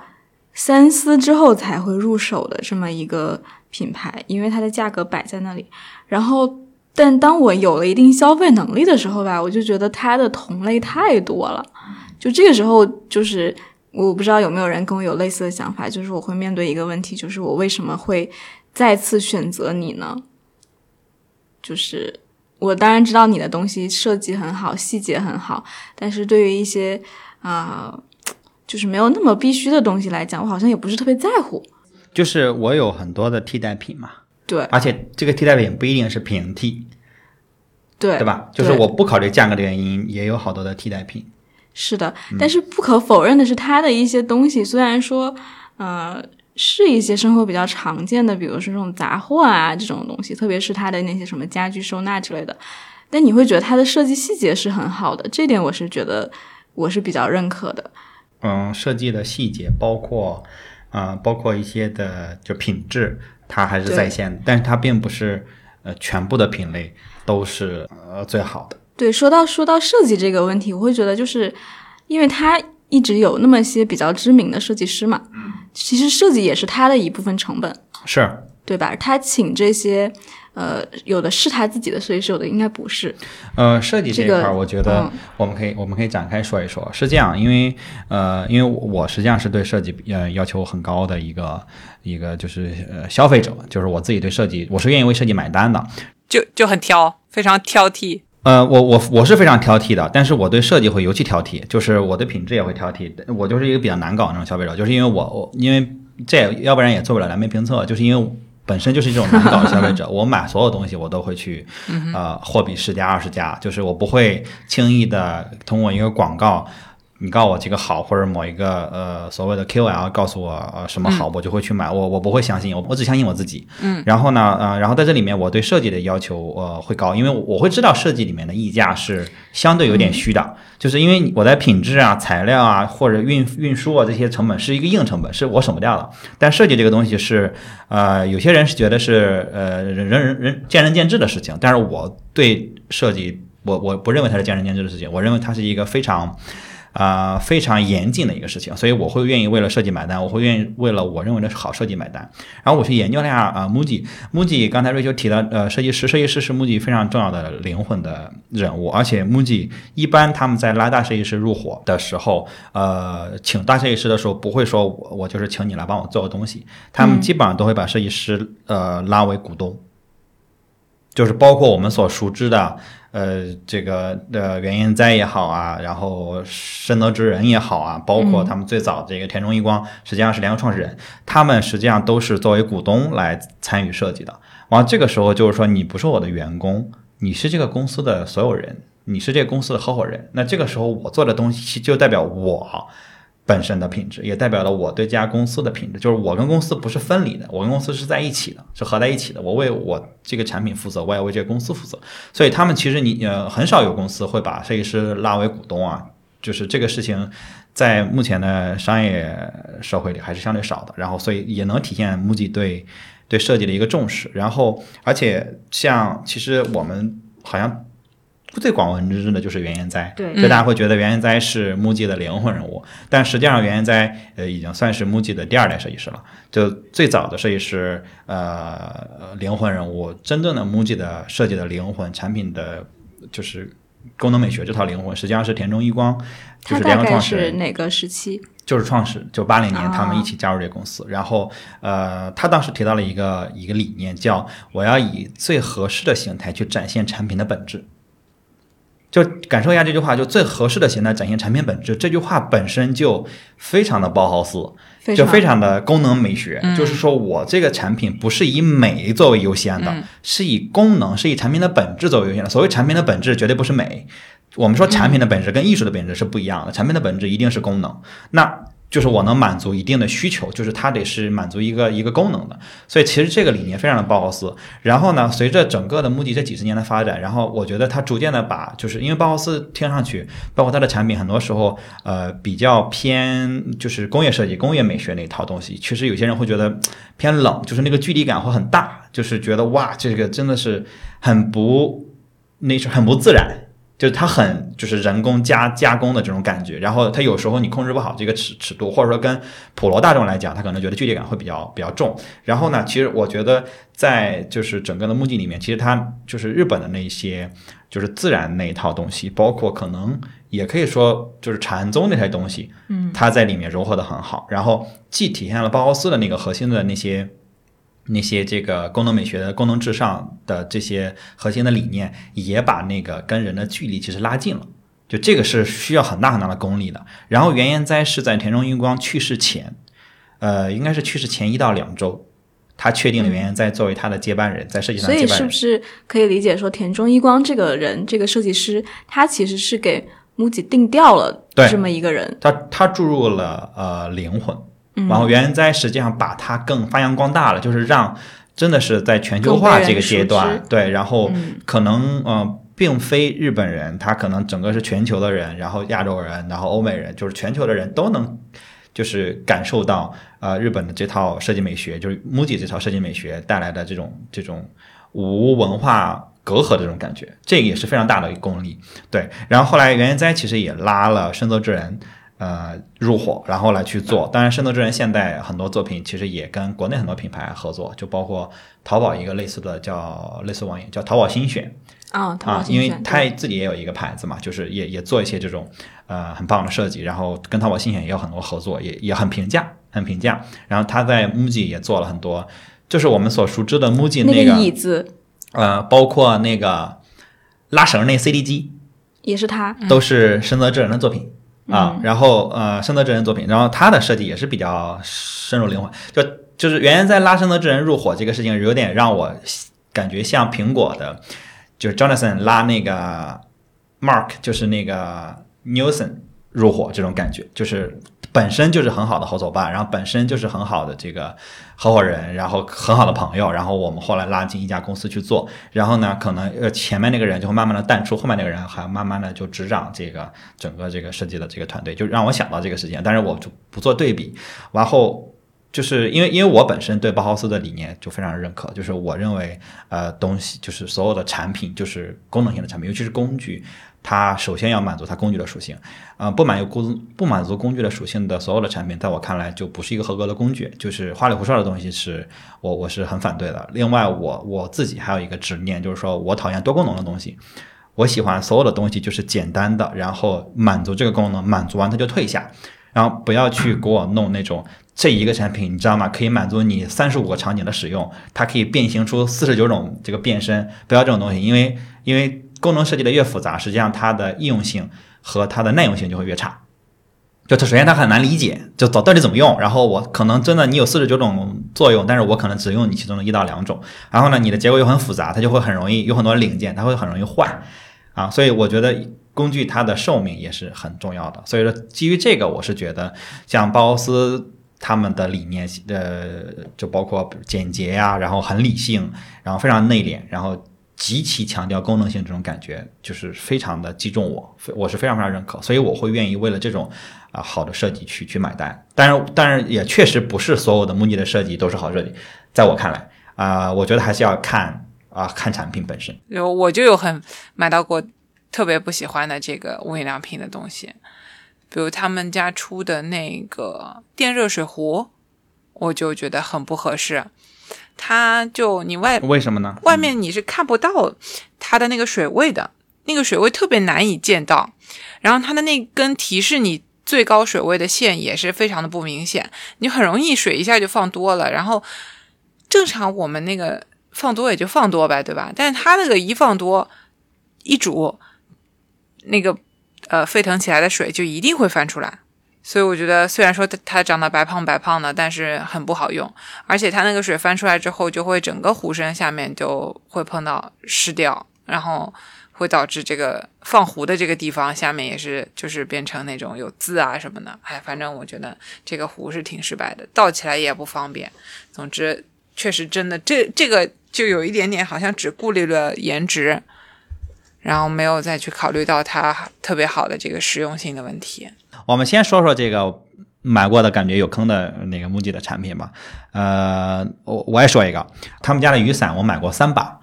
三思之后才会入手的这么一个品牌，因为它的价格摆在那里。然后，但当我有了一定消费能力的时候吧，我就觉得它的同类太多了。就这个时候，就是我不知道有没有人跟我有类似的想法，就是我会面对一个问题，就是我为什么会再次选择你呢？就是我当然知道你的东西设计很好，细节很好，但是对于一些啊、就是没有那么必须的东西来讲，我好像也不是特别在乎。就是我有很多的替代品嘛，对而且这个替代品不一定是平替，对对吧？就是我不考虑价格的原因，也有好多的替代品。是的，但是不可否认的是，它的一些东西虽然说，呃，是一些生活比较常见的，比如说这种杂货啊这种东西，特别是它的那些什么家居收纳之类的，但你会觉得它的设计细节是很好的，这点我是觉得我是比较认可的。嗯，设计的细节包括啊、呃包括一些的就品质，它还是在线的，但是它并不是呃全部的品类都是呃最好的。对，说到说到设计这个问题，我会觉得就是因为它一直有那么些比较知名的设计师嘛，其实设计也是他的一部分成本。是，对吧？他请这些，呃，有的是他自己的设计师，有的应该不是。呃，设计这一块儿，我觉得嗯我们可以、我们可以展开说一说。是这样，因为呃，因为我实际上是对设计呃要求很高的一个一个就是呃消费者，就是我自己对设计我是愿意为设计买单的。就就很挑，非常挑剔。呃，我我我是非常挑剔的，但是我对设计会尤其挑剔，就是我对品质也会挑剔。我就是一个比较难搞的那种消费者，就是因为我我因为这也要不然也做不了蓝莓评测，就是因为本身就是一种难搞的消费者，我买所有东西我都会去呃货比十家二十家，就是我不会轻易的通过一个广告。你告诉我这个好，或者某一个呃所谓的 KOL 告诉我呃什么好，我就会去买。我我不会相信，我我只相信我自己。嗯。然后呢，呃，然后在这里面我对设计的要求呃会高，因为我会知道设计里面的溢价是相对有点虚的，就是因为我在品质啊、材料啊或者运运输啊这些成本是一个硬成本，是我省不掉的。但设计这个东西是呃有些人是觉得是呃人人人人见仁见智的事情，但是我对设计我我不认为它是见仁见智的事情，我认为它是一个非常。啊、非常严谨的一个事情，所以我会愿意为了设计买单，我会愿意为了我认为的好设计买单。然后我去研究了一下啊，MUJI，MUJI 刚才瑞秋提到，呃，设计师，设计师是 MUJI 非常重要的灵魂的人物，而且 MUJI 一般他们在拉大设计师入伙的时候，呃，请大设计师的时候不会说我我就是请你来帮我做个东西，他们基本上都会把设计师呃拉为股东。就是包括我们所熟知的，呃，这个的原因在也好啊，然后深得之人也好啊，包括他们最早这个田中一光，实际上是联合创始人，他们实际上都是作为股东来参与设计的。完了这个时候就是说，你不是我的员工，你是这个公司的所有人，你是这个公司的合伙人。那这个时候我做的东西就代表我本身的品质，也代表了我对这家公司的品质。就是我跟公司不是分离的，我跟公司是在一起的，是合在一起的。我为我这个产品负责，我也为这个公司负责。所以他们其实你呃很少有公司会把设计师拉为股东啊，就是这个事情在目前的商业社会里还是相对少的。然后所以也能体现 MUJI 对对设计的一个重视。然后而且像其实我们好像。最广为人知的就是原研哉，对就大家会觉得原研哉是 MUJI 的灵魂人物，但实际上原研哉呃已经算是 MUJI 的第二代设计师了。就最早的设计师，呃，灵魂人物，真正的 MUJI 的设计的灵魂，产品的就是功能美学这套灵魂，实际上是田中一光，就他是联合创始人是，哪个时期？就是创始，就八零年啊他们一起加入这个公司。然后，呃，他当时提到了一个一个理念，叫我要以最合适的形态去展现产品的本质。就感受一下这句话，就最合适的形态展现产品本质。这句话本身就非常的包豪斯，就非常的功能美学。嗯就是说我这个产品不是以美作为优先的，嗯是以功能，是以产品的本质作为优先的。所谓产品的本质，绝对不是美。我们说产品的本质跟艺术的本质是不一样的，产品的本质一定是功能。那就是我能满足一定的需求，就是它得是满足一个一个功能的，所以其实这个理念非常的包豪斯。然后呢，随着整个的木 i 这几十年的发展，然后我觉得它逐渐的把，就是因为包豪斯听上去，包括它的产品，很多时候呃比较偏就是工业设计、工业美学那一套东西，其实有些人会觉得偏冷，就是那个距离感会很大，就是觉得哇，这个真的是很不那是很不自然。就是它很就是人工加加工的这种感觉，然后它有时候你控制不好这个尺尺度，或者说跟普罗大众来讲，他可能觉得距离感会比较比较重。然后呢，其实我觉得在就是整个的目的里面，其实它就是日本的那些就是自然那一套东西，包括可能也可以说就是禅宗那些东西，嗯，它在里面融合的很好，然后既体现了包豪斯的那个核心的那些。那些这个功能美学的功能至上的这些核心的理念，也把那个跟人的距离其实拉近了。就这个是需要很大很大的功力的。然后原研哉是在田中英光去世前，呃，应该是去世前一到两周，他确定了原研哉作为他的接班人，在设计上。所以是不是可以理解说，田中一光这个人，这个设计师，他其实是给 MUJI 定调了这么一个人？他他注入了呃灵魂。然后原哉实际上把它更发扬光大了，就是让真的是在全球化这个阶段，对，然后可能呃，并非日本人，他可能整个是全球的人，然后亚洲人，然后欧美人，就是全球的人都能就是感受到呃日本的这套设计美学，就是 MUJI 这套设计美学带来的这种这种无文化隔阂的这种感觉，这个也是非常大的一个功力。对，然后后来原研哉其实也拉了深泽直人。呃，入伙，然后来去做。当然，圣斗之人现在很多作品其实也跟国内很多品牌合作，就包括淘宝一个类似的叫类似网页叫淘宝新选啊，啊，因为他自己也有一个牌子嘛，就是也也做一些这种呃很棒的设计，然后跟淘宝新选也有很多合作，也也很平价，很平价。然后他在 MUJI 也做了很多，就是我们所熟知的 MUJI 那个椅子，呃，包括那个拉绳那 CD 机，也是他，都是深泽之人的作品。啊，然后呃，深泽之人作品，然后他的设计也是比较深入灵魂，就就是原先在拉深泽之人入伙这个事情，有点让我感觉像苹果的，就是 Jonathan 拉那个 Mark，就是那个 Newson 入伙这种感觉，就是。本身就是很好的合作伴，然后本身就是很好的这个合伙人，然后很好的朋友，然后我们后来拉进一家公司去做，然后呢，可能呃前面那个人就会慢慢的淡出，后面那个人还慢慢的就执掌这个整个这个设计的这个团队，就让我想到这个事情，但是我就不做对比，然后就是因为因为我本身对包豪斯的理念就非常认可，就是我认为呃东西就是所有的产品就是功能性的产品，尤其是工具。它首先要满足它工具的属性，啊，不满足工不满足工具的属性的所有的产品，在我看来就不是一个合格的工具，就是花里胡哨的东西，是我我是很反对的。另外，我我自己还有一个执念，就是说我讨厌多功能的东西，我喜欢所有的东西就是简单的，然后满足这个功能，满足完它就退下，然后不要去给我弄那种这一个产品，你知道吗？可以满足你三十五个场景的使用，它可以变形出四十九种这个变身，不要这种东西，因为因为。功能设计的越复杂，实际上它的易用性和它的耐用性就会越差。就它首先它很难理解，就到到底怎么用。然后我可能真的你有四十九种作用，但是我可能只用你其中的一到两种。然后呢，你的结构又很复杂，它就会很容易有很多零件，它会很容易坏啊。所以我觉得工具它的寿命也是很重要的。所以说基于这个，我是觉得像包豪斯他们的理念，呃，就包括简洁呀，然后很理性，然后非常内敛，然后。极其强调功能性，这种感觉就是非常的击中我，我是非常非常认可，所以我会愿意为了这种啊好的设计去去买单。但是，但是也确实不是所有的木尼的设计都是好设计，在我看来啊，我觉得还是要看啊看产品本身。有我就有很买到过特别不喜欢的这个无印良品的东西，比如他们家出的那个电热水壶，我就觉得很不合适。它就你外为什么呢？外面你是看不到它的那个水位的，那个水位特别难以见到。然后它的那根提示你最高水位的线也是非常的不明显，你很容易水一下就放多了。然后正常我们那个放多也就放多呗，对吧？但是它那个一放多一煮，那个呃沸腾起来的水就一定会翻出来。所以我觉得，虽然说它它长得白胖白胖的，但是很不好用，而且它那个水翻出来之后，就会整个壶身下面就会碰到湿掉，然后会导致这个放壶的这个地方下面也是就是变成那种有渍啊什么的。哎，反正我觉得这个壶是挺失败的，倒起来也不方便。总之，确实真的这这个就有一点点好像只顾虑了颜值，然后没有再去考虑到它特别好的这个实用性的问题。我们先说说这个买过的感觉有坑的那个 MUJI 的产品吧。呃，我我也说一个，他们家的雨伞我买过三把，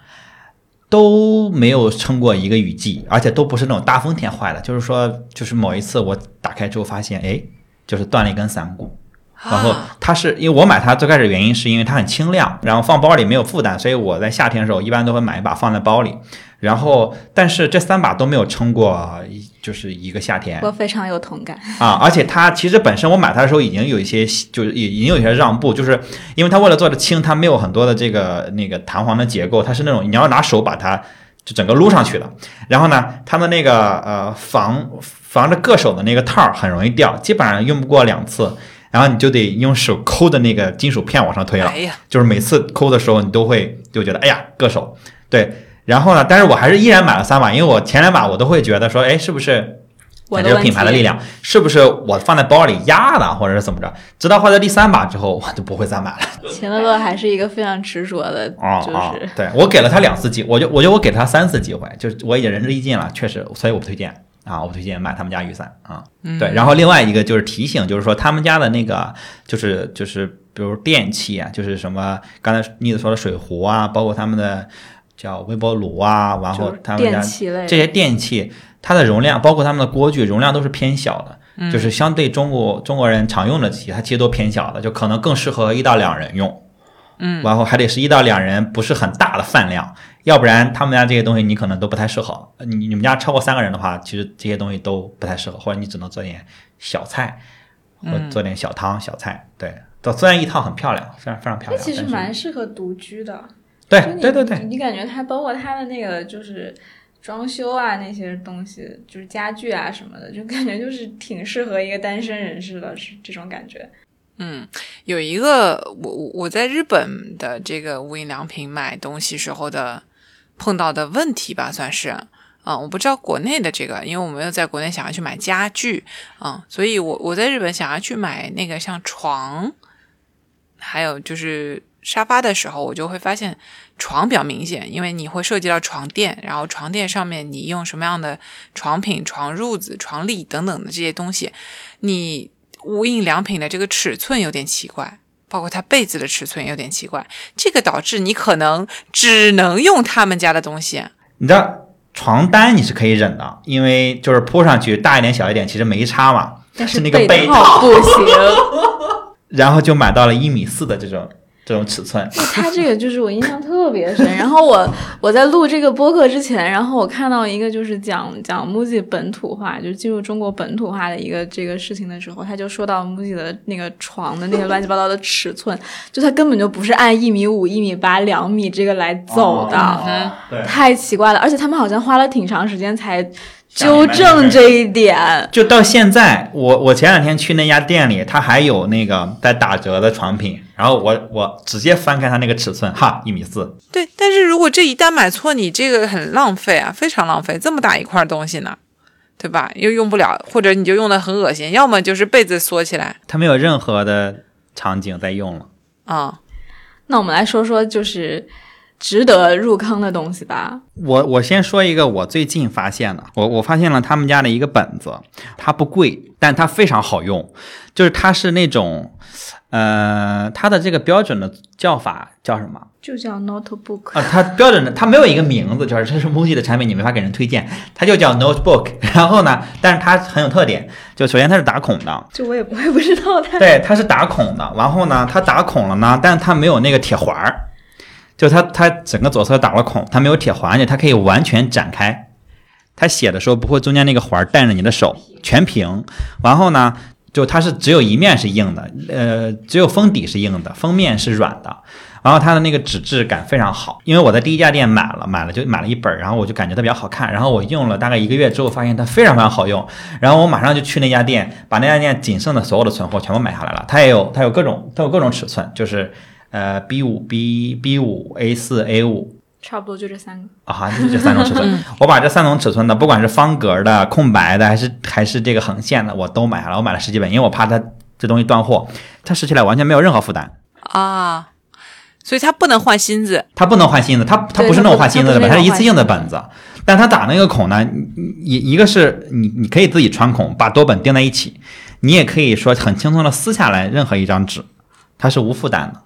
都没有撑过一个雨季，而且都不是那种大风天坏的，就是说，就是某一次我打开之后发现，哎，就是断了一根伞骨。然后它是因为我买它最开始原因是因为它很轻量，然后放包里没有负担，所以我在夏天的时候一般都会买一把放在包里。然后，但是这三把都没有撑过，就是一个夏天。我非常有同感啊！而且它其实本身我买它的时候已经有一些，就是已已经有一些让步，就是因为它为了做的轻，它没有很多的这个那个弹簧的结构，它是那种你要拿手把它就整个撸上去的。然后呢，它的那个呃防防着硌手的那个套很容易掉，基本上用不过两次。然后你就得用手抠的那个金属片往上推了，就是每次抠的时候，你都会就觉得哎呀硌手。对，然后呢，但是我还是依然买了三把，因为我前两把我都会觉得说，哎，是不是我这个品牌的力量，是不是我放在包里压的，或者是怎么着？直到换到第三把之后，我就不会再买了。钱乐乐还是一个非常执着的，就是对我给了他两次机，我就我觉得我给他三次机会，就是我已经仁至义尽了，确实，所以我不推荐。啊，我不推荐买他们家雨伞啊，对，然后另外一个就是提醒，就是说他们家的那个，就是就是比如电器啊，就是什么刚才妮子说的水壶啊，包括他们的叫微波炉啊，然后他们家这些电器，它的容量，包括他们的锅具容量都是偏小的，就是相对中国中国人常用的机，它其实都偏小的，就可能更适合一到两人用。嗯，然后还得是一到两人，不是很大的饭量，要不然他们家这些东西你可能都不太适合。你你们家超过三个人的话，其实这些东西都不太适合，或者你只能做点小菜，或做点小汤小菜。对，虽然一套很漂亮，非常非常漂亮，其实蛮适合独居的。对对对对，你感觉它包括它的那个就是装修啊那些东西，就是家具啊什么的，就感觉就是挺适合一个单身人士的，是这种感觉。嗯，有一个我我在日本的这个无印良品买东西时候的碰到的问题吧，算是啊，我不知道国内的这个，因为我没有在国内想要去买家具啊，所以我我在日本想要去买那个像床，还有就是沙发的时候，我就会发现床比较明显，因为你会涉及到床垫，然后床垫上面你用什么样的床品、床褥子、床笠等等的这些东西，你。无印良品的这个尺寸有点奇怪，包括它被子的尺寸有点奇怪，这个导致你可能只能用他们家的东西。你知道床单你是可以忍的，因为就是铺上去大一点小一点其实没差嘛。但是那个被套不行。然后就买到了一米四的这种。这种尺寸，他这个就是我印象特别深。然后我我在录这个播客之前，然后我看到一个就是讲讲 MUJI 本土化，就是进入中国本土化的一个这个事情的时候，他就说到 MUJI 的那个床的那些乱七八糟的尺寸，就它根本就不是按一米五、一米八、两米这个来走的，太奇怪了。而且他们好像花了挺长时间才。纠正这一点，就到现在，我我前两天去那家店里，他还有那个在打折的床品，然后我我直接翻开他那个尺寸，哈，一米四。对，但是如果这一旦买错，你这个很浪费啊，非常浪费，这么大一块东西呢，对吧？又用不了，或者你就用的很恶心，要么就是被子缩起来，它没有任何的场景在用了。啊，那我们来说说就是。值得入坑的东西吧。我我先说一个我最近发现的，我我发现了他们家的一个本子，它不贵，但它非常好用，就是它是那种，呃，它的这个标准的叫法叫什么？就叫 notebook 啊，它标准的，它没有一个名字，就是这是 MUJI 的产品，你没法给人推荐，它就叫 notebook。然后呢，但是它很有特点，就首先它是打孔的，就我也我也不知道它。对，它是打孔的，然后呢，它打孔了呢，但是它没有那个铁环儿。就它，它整个左侧打了孔，它没有铁环，而且它可以完全展开。它写的时候不会中间那个环带着你的手，全平。然后呢，就它是只有一面是硬的，呃，只有封底是硬的，封面是软的。然后它的那个纸质感非常好，因为我在第一家店买了，买了就买了一本，然后我就感觉它比较好看。然后我用了大概一个月之后，发现它非常非常好用。然后我马上就去那家店，把那家店仅剩的所有的存货全部买下来了。它也有，它有各种，它有各种尺寸，就是。呃，B 五 B B 五 A 四 A 五差不多就这三个。啊，就这三种尺寸，我把这三种尺寸的，不管是方格的、空白的，还是还是这个横线的，我都买下来。我买了十几本，因为我怕它这东西断货，它使起来完全没有任何负担。啊，所以它不能换芯子。它不能换芯子，它它不是那种换芯子的本，它是一次性的本子。但它打那个孔呢，一一个是你你可以自己穿孔，把多本钉在一起，你也可以说很轻松的撕下来任何一张纸，它是无负担的，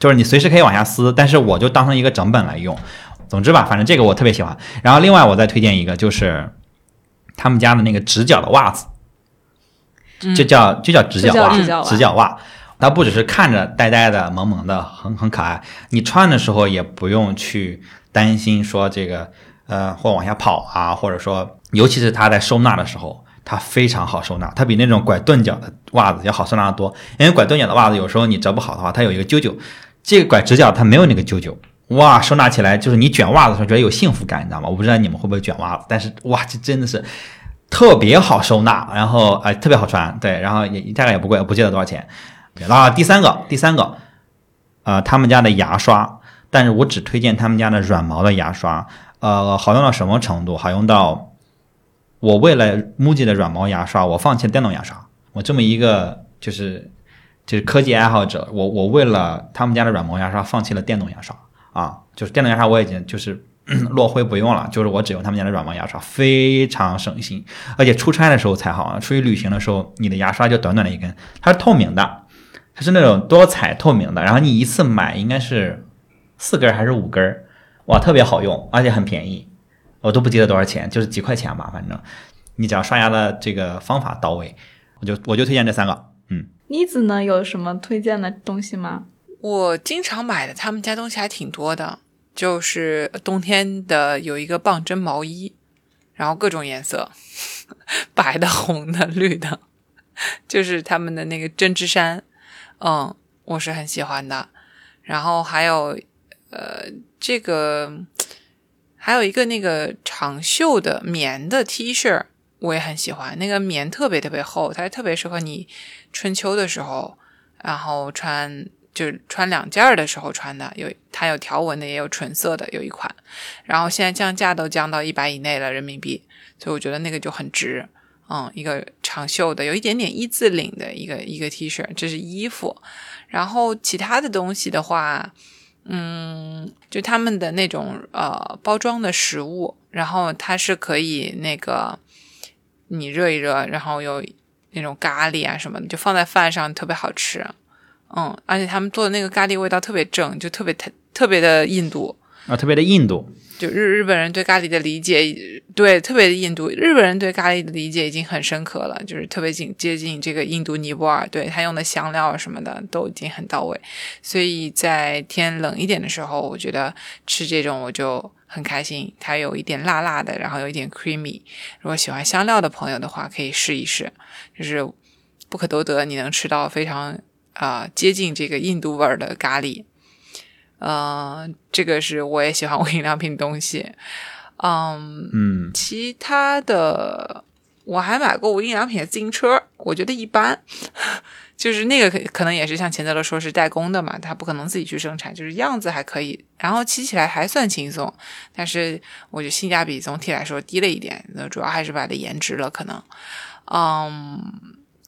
就是你随时可以往下撕，但是我就当成一个整本来用。总之吧，反正这个我特别喜欢。然后另外我再推荐一个，就是他们家的那个直角的袜子，就叫就叫直角袜，直角袜。它不只是看着呆呆的、萌萌的，很很可爱，你穿的时候也不用去担心说这个呃或往下跑啊，或者说，尤其是它在收纳的时候，它非常好收纳，它比那种拐钝角的袜子要好收纳的多。因为拐钝角的袜子有时候你折不好的话，它有一个揪揪，这个拐直角它没有那个啾啾，哇，收纳起来就是你卷袜子的时候觉得有幸福感，你知道吗？我不知道你们会不会卷袜子，但是哇，这真的是特别好收纳，然后哎、特别好穿，对，然后也价格也不贵，我不记得多少钱。然后第三个，第三个，呃，他们家的牙刷，但是我只推荐他们家的软毛的牙刷，呃，好用到什么程度？好用到我为了 MUJI 的软毛牙刷，我放弃电动牙刷。我这么一个就是就是科技爱好者，我我为了他们家的软毛牙刷放弃了电动牙刷。啊，就是电动牙刷我已经就是 落灰不用了，就是我只用他们家的软毛牙刷，非常省心，而且出差的时候才好啊，出去旅行的时候，你的牙刷就短短的一根，它是透明的。它是那种多彩透明的，然后你一次买应该是四根还是五根，哇，特别好用，而且很便宜，我都不记得多少钱，就是几块钱吧，反正。你只要刷牙的这个方法到位，我就我就推荐这三个，妮子呢，有什么推荐的东西吗？我经常买的，他们家东西还挺多的，就是冬天的有一个棒针毛衣，然后各种颜色，白的、红的、绿的，就是他们的那个针织衫，嗯，我是很喜欢的。然后还有，呃，这个还有一个那个长袖的棉的 T 恤，我也很喜欢。那个棉特别特别厚，它特别适合你春秋的时候，然后穿就是穿两件儿的时候穿的。有它有条纹的，也有纯色的，有一款。然后现在降价都降到一百以内了人民币，所以我觉得那个就很值。嗯，一个长袖的，有一点点一字领的一个一个 T 恤，这是衣服。然后其他的东西的话，嗯，就他们的那种呃包装的食物，然后它是可以那个你热一热，然后有那种咖喱啊什么的，就放在饭上特别好吃。嗯，而且他们做的那个咖喱味道特别正，就特别特特别的印度。啊，特别的印度，就日日本人对咖喱的理解，对特别的印度，日本人对咖喱的理解已经很深刻了，就是特别近接近这个印度尼泊尔，对他用的香料什么的都已经很到位，所以在天冷一点的时候，我觉得吃这种我就很开心，它有一点辣辣的，然后有一点 creamy，如果喜欢香料的朋友的话，可以试一试，就是不可多得，你能吃到非常啊、接近这个印度味儿的咖喱。呃，这个是我也喜欢无印良品的东西。嗯，嗯，其他的我还买过无印良品的自行车，我觉得一般。就是那个可可能也是像钱德勒说是代工的嘛，他不可能自己去生产，就是样子还可以，然后骑起来还算轻松，但是我觉得性价比总体来说低了一点，那主要还是买的颜值了可能。嗯，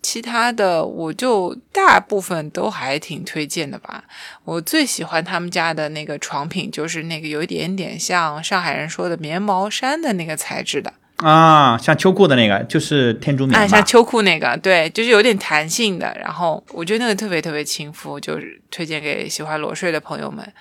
其他的我就大部分都还挺推荐的吧。我最喜欢他们家的那个床品，就是那个有一点点像上海人说的棉毛衫的那个材质的，啊，像秋裤的那个就是天竺棉哎，吧像，秋裤那个，对，就是有点弹性的。然后我觉得那个特别特别亲肤，就是推荐给喜欢裸睡的朋友们。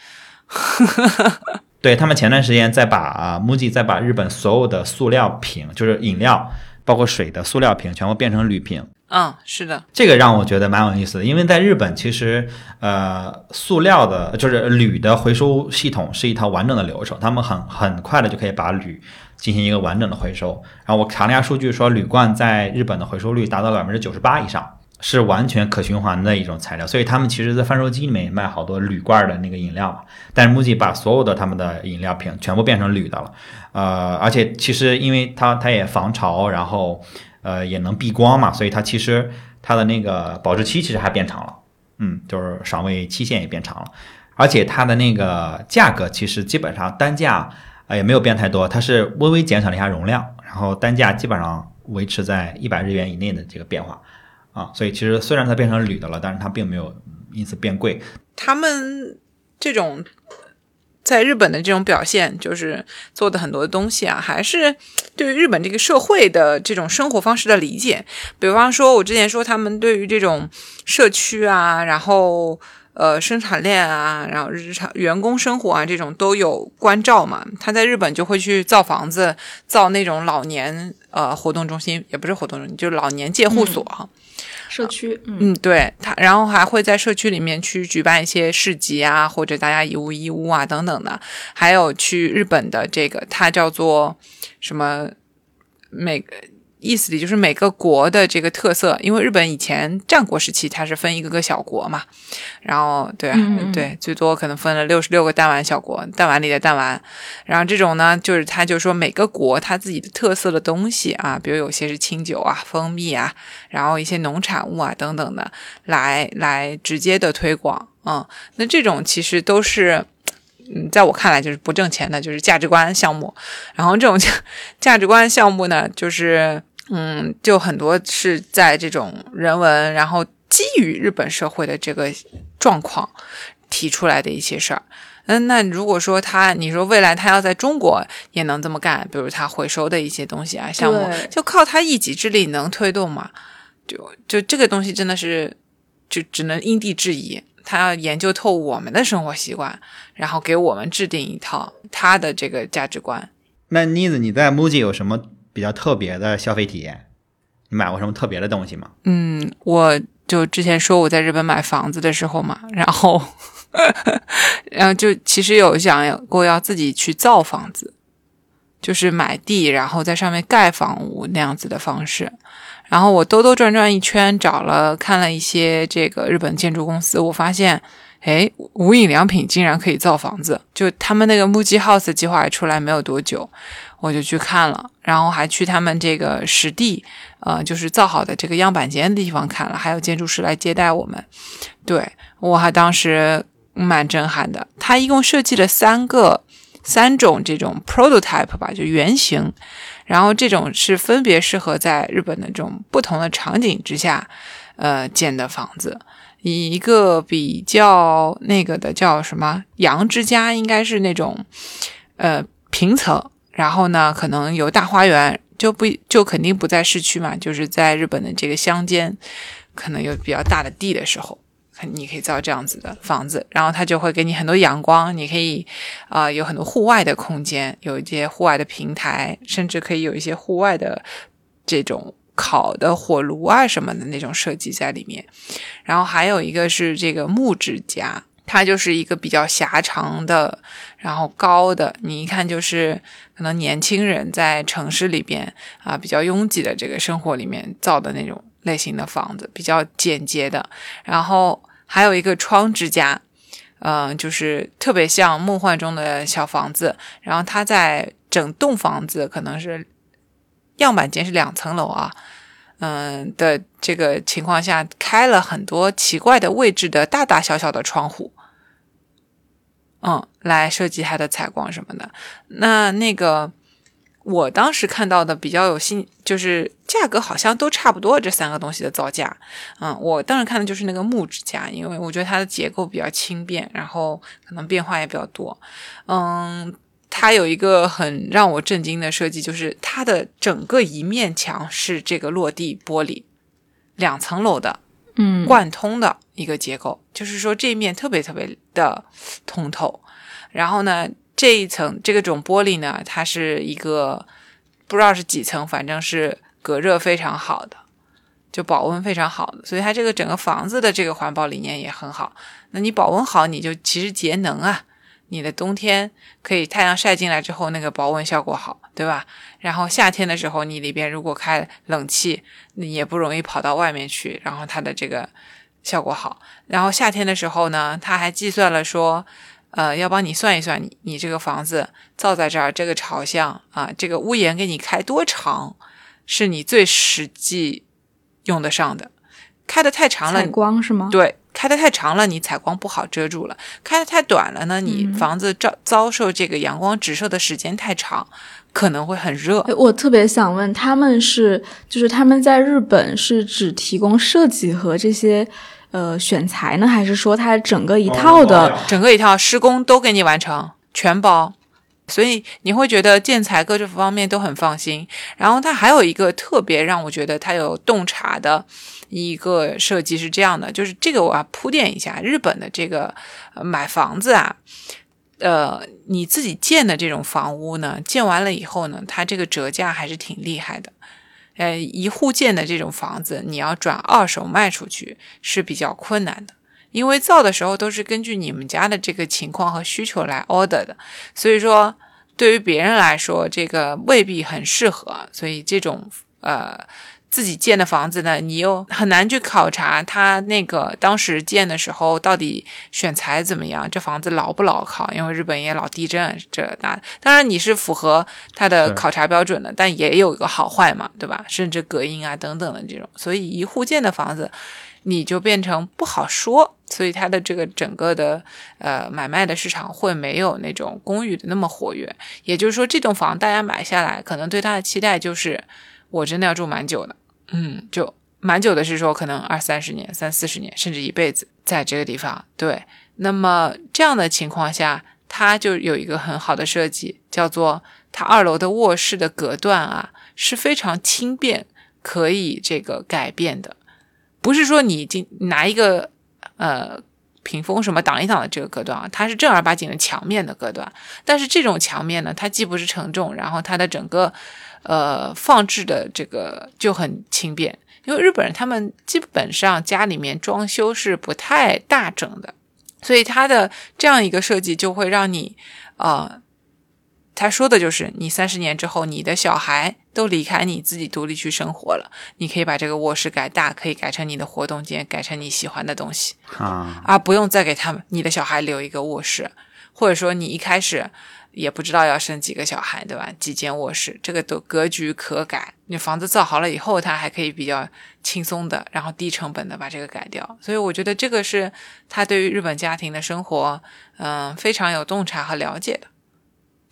对他们前段时间在把啊 MUJI 再把日本所有的塑料瓶，就是饮料包括水的塑料瓶，全部变成铝瓶。嗯，是的，这个让我觉得蛮有意思的，因为在日本其实呃塑料的就是铝的回收系统是一套完整的流程，他们很很快的就可以把铝进行一个完整的回收。然后我查了一下数据，说铝罐在日本的回收率达到百分之九十八以上，是完全可循环的一种材料，所以他们其实在贩售机里面也卖好多铝罐的那个饮料嘛。但是 MUJI 把所有的他们的饮料瓶全部变成铝的了，呃，而且其实因为它它也防潮，然后呃也能避光嘛，所以它其实它的那个保质期其实还变长了，嗯，就是赏味期限也变长了。而且它的那个价格其实基本上单价呃也没有变太多，它是微微减少了一下容量，然后单价基本上维持在一百日元以内的这个变化啊，所以其实虽然它变成铝的了，但是它并没有因此变贵。他们这种在日本的这种表现，就是做的很多的东西啊，还是对于日本这个社会的这种生活方式的理解。比方说，我之前说他们对于这种社区啊，然后呃生产链啊，然后日常员工生活啊这种都有关照嘛。他在日本就会去造房子，造那种老年呃活动中心，也不是活动中心，就是老年介护所。社区，嗯，嗯，对他，然后还会在社区里面去举办一些市集啊，或者大家一屋一屋啊等等的，还有去日本的这个，它叫做什么每个。意思里就是每个国的这个特色，因为日本以前战国时期它是分一个个小国嘛，然后对啊，嗯对，最多可能分了六十六个弹丸小国，弹丸里的弹丸，然后这种呢，就是它就说每个国它自己的特色的东西啊，比如有些是清酒啊、蜂蜜啊，然后一些农产物啊等等的，来来直接的推广，嗯，那这种其实都是。嗯，在我看来就是不挣钱的，就是价值观项目。然后这种价价值观项目呢，就是嗯，就很多是在这种人文，然后基于日本社会的这个状况提出来的一些事儿。嗯，那如果说他，你说未来他要在中国也能这么干，比如他回收的一些东西啊项目，就靠他一己之力能推动吗？就就这个东西真的是就只能因地制宜，他要研究透我们的生活习惯，然后给我们制定一套他的这个价值观。那妮子，你在 MUJI 有什么比较特别的消费体验？你买过什么特别的东西吗？嗯，我就之前说我在日本买房子的时候嘛，然后，然后就其实有想过要自己去造房子，就是买地，然后在上面盖房屋那样子的方式。然后我兜兜转转一圈，找了看了一些这个日本建筑公司，我发现，哎，无印良品竟然可以造房子，就他们那个 MUJI House 计划出来没有多久，我就去看了，然后还去他们这个实地，呃，就是造好的这个样板间的地方看了，还有建筑师来接待我们，对我还当时蛮震撼的。他一共设计了三个三种这种 prototype 吧，就原型，然后这种是分别适合在日本的这种不同的场景之下，呃建的房子。一个比较那个的叫什么羊之家，应该是那种呃平层，然后呢可能有大花园，就不就肯定不在市区嘛，就是在日本的这个乡间，可能有比较大的地的时候，你可以造这样子的房子，然后它就会给你很多阳光，你可以啊、有很多户外的空间，有一些户外的平台，甚至可以有一些户外的这种烤的火炉啊什么的那种设计在里面。然后还有一个是这个木质家，它就是一个比较狭长的，然后高的，你一看就是可能年轻人在城市里边啊比较拥挤的这个生活里面造的那种类型的房子，比较简洁的。然后还有一个窗之家，嗯、就是特别像梦幻中的小房子。然后它在整栋房子可能是样板间是两层楼啊，嗯的这个情况下，开了很多奇怪的位置的大大小小的窗户，嗯，来设计它的采光什么的。那那个我当时看到的比较有新，就是价格好像都差不多，这三个东西的造价。嗯，我当时看的就是那个木质架，因为我觉得它的结构比较轻便，然后可能变化也比较多。嗯，它有一个很让我震惊的设计，就是它的整个一面墙是这个落地玻璃，两层楼的嗯，贯通的一个结构，就是说这一面特别特别的通透。然后呢，这一层这个种玻璃呢，它是一个不知道是几层，反正是隔热非常好的，就保温非常好的，所以它这个整个房子的这个环保理念也很好。那你保温好，你就其实节能啊。你的冬天可以太阳晒进来之后，那个保温效果好，对吧？然后夏天的时候，你里边如果开冷气，你也不容易跑到外面去，然后它的这个效果好。然后夏天的时候呢，他还计算了说，呃，要帮你算一算你你这个房子造在这儿，这个朝向啊，这个屋檐给你开多长，是你最实际用得上的。开的太长了采，光是吗？对，开的太长了，你采光不好遮住了；开的太短了呢，你房子遭遭受这个阳光直射的时间太长，可能会很热。我特别想问，他们是就是他们在日本是只提供设计和这些呃选材呢，还是说它整个一套的整个一套施工都给你完成全包？所以你会觉得建材各这方面都很放心。然后它还有一个特别让我觉得它有洞察的一个设计是这样的，就是这个我要铺垫一下，日本的这个买房子啊，呃，你自己建的这种房屋呢，建完了以后呢，它这个折价还是挺厉害的。呃，一户建的这种房子，你要转二手卖出去是比较困难的。因为造的时候都是根据你们家的这个情况和需求来 order 的，所以说对于别人来说，这个未必很适合。所以这种呃自己建的房子呢，你又很难去考察他那个当时建的时候到底选材怎么样，这房子牢不牢靠？因为日本也老地震，这那当然你是符合他的考察标准的，但也有一个好坏嘛，对吧？甚至隔音啊等等的这种，所以一户建的房子。你就变成不好说，所以它的这个整个的呃买卖的市场会没有那种公寓的那么活跃。也就是说，这栋房大家买下来，可能对它的期待就是我真的要住蛮久的，嗯，就蛮久的是说可能二三十年、三四十年，甚至一辈子在这个地方。对，那么这样的情况下，它就有一个很好的设计，叫做它二楼的卧室的隔断啊是非常轻便，可以这个改变的。不是说你进拿一个呃屏风什么挡一挡的这个隔断啊，它是正儿八经的墙面的隔断。但是这种墙面呢，它既不是承重，然后它的整个呃放置的这个就很轻便。因为日本人他们基本上家里面装修是不太大整的，所以它的这样一个设计就会让你啊。他说的就是，你三十年之后，你的小孩都离开你自己独立去生活了，你可以把这个卧室改大，可以改成你的活动间，改成你喜欢的东西啊，而不用再给他们你的小孩留一个卧室，或者说你一开始也不知道要生几个小孩，对吧？几间卧室，这个都格局可改。你房子造好了以后，他还可以比较轻松的，然后低成本的把这个改掉。所以我觉得这个是他对于日本家庭的生活，嗯，非常有洞察和了解的。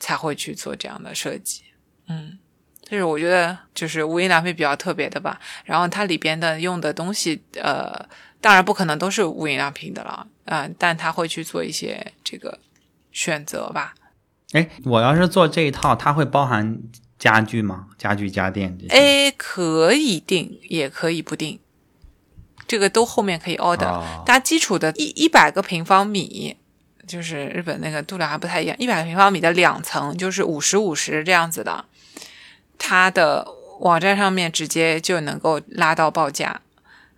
才会去做这样的设计，嗯，就是我觉得就是无印良品比较特别的吧。然后它里边的用的东西，呃，当然不可能都是无印良品的了，嗯，但他会去做一些这个选择吧。哎，我要是做这一套，它会包含家具吗？家具家电这些？哎，可以定，也可以不定，这个都后面可以 order。它基础的一一百个平方米。就是日本那个度量还不太一样，一百平方米的两层就是五十五十这样子的，它的网站上面直接就能够拉到报价，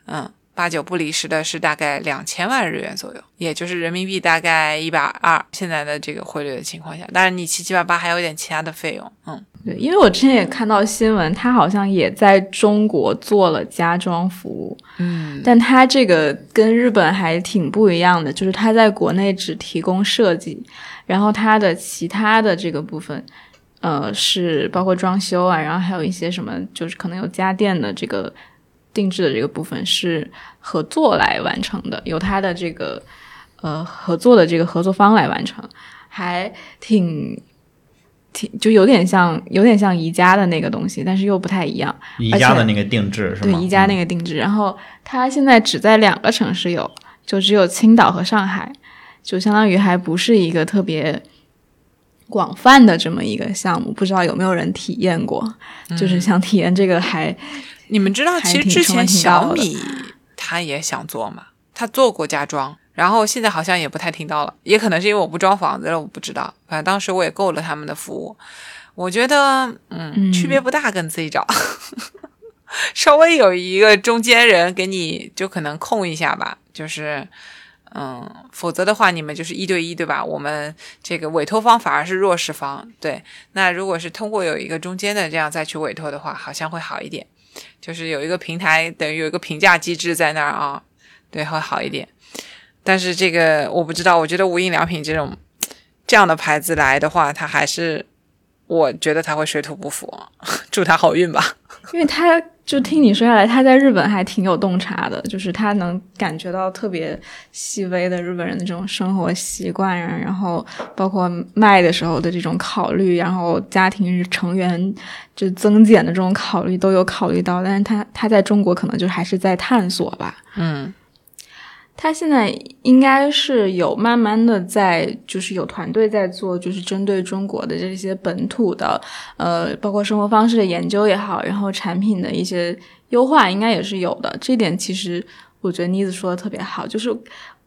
嗯，八九不离十的是大概两千万日元左右，也就是人民币大概一百二，现在的这个汇率的情况下，当然你七七八八还有一点其他的费用，嗯。对，因为我之前也看到新闻，他好像也在中国做了家装服务，嗯，但他这个跟日本还挺不一样的，就是他在国内只提供设计，然后他的其他的这个部分，呃，是包括装修啊，然后还有一些什么，就是可能有家电的这个定制的这个部分是合作来完成的，由他的这个呃合作的这个合作方来完成，还挺。挺就有点像，有点像宜家的那个东西，但是又不太一样。宜家的那个定制是吗？对，宜家那个定制。然后它现在只在两个城市有，就只有青岛和上海，就相当于还不是一个特别广泛的这么一个项目。不知道有没有人体验过？就是想体验这个，还你们知道，其实之前小米他也想做嘛，他做过家装。然后现在好像也不太听到了，也可能是因为我不装房子了，我不知道。反正当时我也购了他们的服务，我觉得嗯，区别不大，跟自己找，稍微有一个中间人给你就可能控一下吧，就是嗯，否则的话你们就是一对一，对吧？我们这个委托方反而是弱势方，对。那如果是通过有一个中间的这样再去委托的话，好像会好一点，就是有一个平台，等于有一个评价机制在那儿啊，对，会好一点。但是这个我不知道，我觉得无印良品这种这样的牌子来的话，它还是我觉得它会水土不服，祝它好运吧。因为它就听你说下来，他在日本还挺有洞察的，就是他能感觉到特别细微的日本人的这种生活习惯啊，然后包括卖的时候的这种考虑，然后家庭成员就增减的这种考虑都有考虑到，但是他他在中国可能就还是在探索吧。嗯，他现在应该是有慢慢的在，就是有团队在做，就是针对中国的这些本土的，呃，包括生活方式的研究也好，然后产品的一些优化，应该也是有的。这点其实我觉得妮子说的特别好，就是，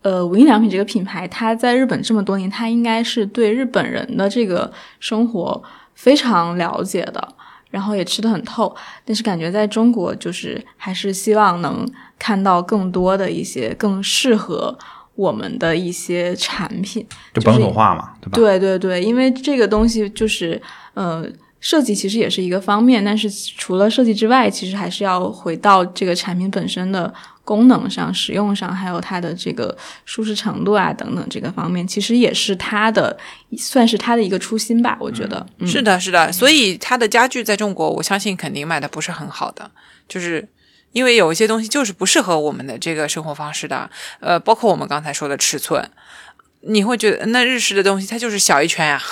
呃，无印良品这个品牌，它在日本这么多年，它应该是对日本人的这个生活非常了解的。然后也吃得很透，但是感觉在中国就是还是希望能看到更多的一些更适合我们的一些产品，就本土化嘛，对吧？对对对，因为这个东西就是，呃，设计其实也是一个方面，但是除了设计之外，其实还是要回到这个产品本身的功能上、使用上，还有它的这个舒适程度啊等等这个方面，其实也是它的算是它的一个初心吧，我觉得。嗯、是的，是的，所以它的家具在中国，我相信肯定卖的不是很好的，就是因为有一些东西就是不适合我们的这个生活方式的，呃，包括我们刚才说的尺寸，你会觉得那日式的东西它就是小一圈呀、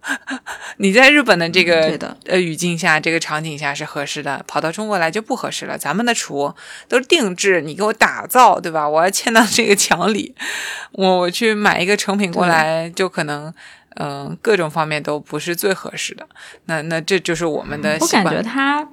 你在日本的这个呃语境下，这个场景下是合适的，跑到中国来就不合适了。咱们的厨都是定制，你给我打造，对吧？我要嵌到这个墙里，我我去买一个成品过来，就可能嗯、呃各种方面都不是最合适的。那那这就是我们的我感。觉它，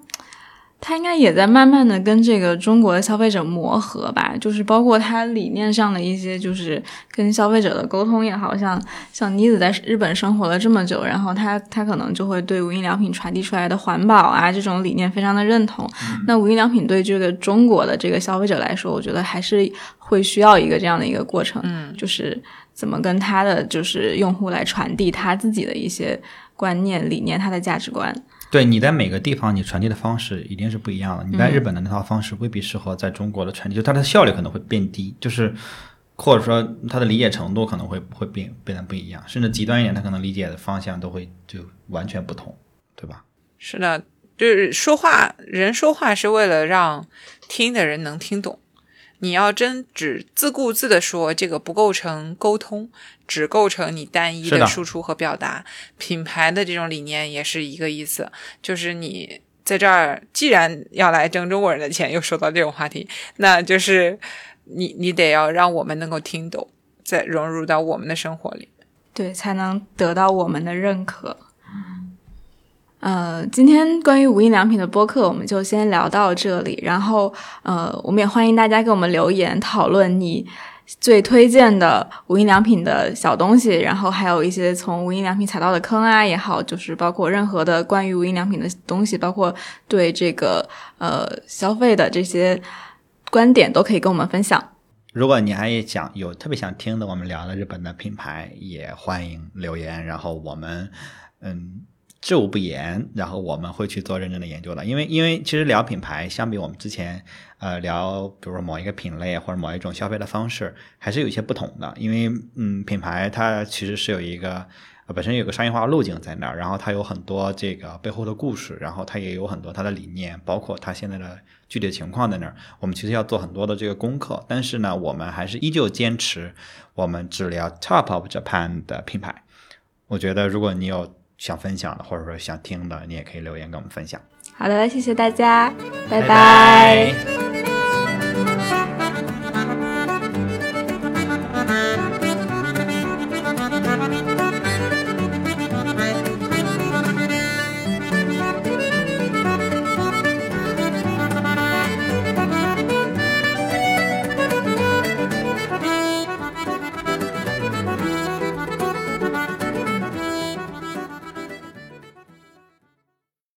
它应该也在慢慢的跟这个中国的消费者磨合吧，就是包括它理念上的一些，就是跟消费者的沟通也好像像妮子在日本生活了这么久，然后他他可能就会对无印良品传递出来的环保啊这种理念非常的认同。那无印良品对这个中国的这个消费者来说，我觉得还是会需要一个这样的一个过程，嗯，就是怎么跟他的就是用户来传递他自己的一些观念、理念、他的价值观。对，你在每个地方你传递的方式一定是不一样的。你嗯在日本的那套方式未必适合在中国的传递，就它的效率可能会变低，就是或者说它的理解程度可能会会变变得不一样，甚至极端一点，它可能理解的方向都会就完全不同，对吧？是的，就是说话，人说话是为了让听的人能听懂。你要真只自顾自的说，这个不构成沟通，只构成你单一的输出和表达。品牌的这种理念也是一个意思，就是你在这儿既然要来挣中国人的钱，又说到这种话题，那就是你你得要让我们能够听懂，再融入到我们的生活里。对，才能得到我们的认可。呃，今天关于无印良品的播客，我们就先聊到这里。然后，呃，我们也欢迎大家给我们留言讨论你最推荐的无印良品的小东西，然后还有一些从无印良品踩到的坑啊也好，就是包括任何的关于无印良品的东西，包括对这个呃消费的这些观点，都可以跟我们分享。如果你还想有特别想听的，我们聊的日本的品牌，也欢迎留言，然后我们嗯。知无不言，然后我们会去做认真的研究的，因为因为其实聊品牌，相比我们之前呃聊，比如说某一个品类或者某一种消费的方式，还是有一些不同的。因为嗯，品牌它其实是有一个、本身有个商业化路径在那儿，然后它有很多这个背后的故事，然后它也有很多它的理念，包括它现在的具体情况在那儿。我们其实要做很多的这个功课，但是呢，我们还是依旧坚持我们只聊 Top of Japan 的品牌。我觉得如果你有想分享的，或者说想听的，你也可以留言跟我们分享。好的，谢谢大家，拜拜拜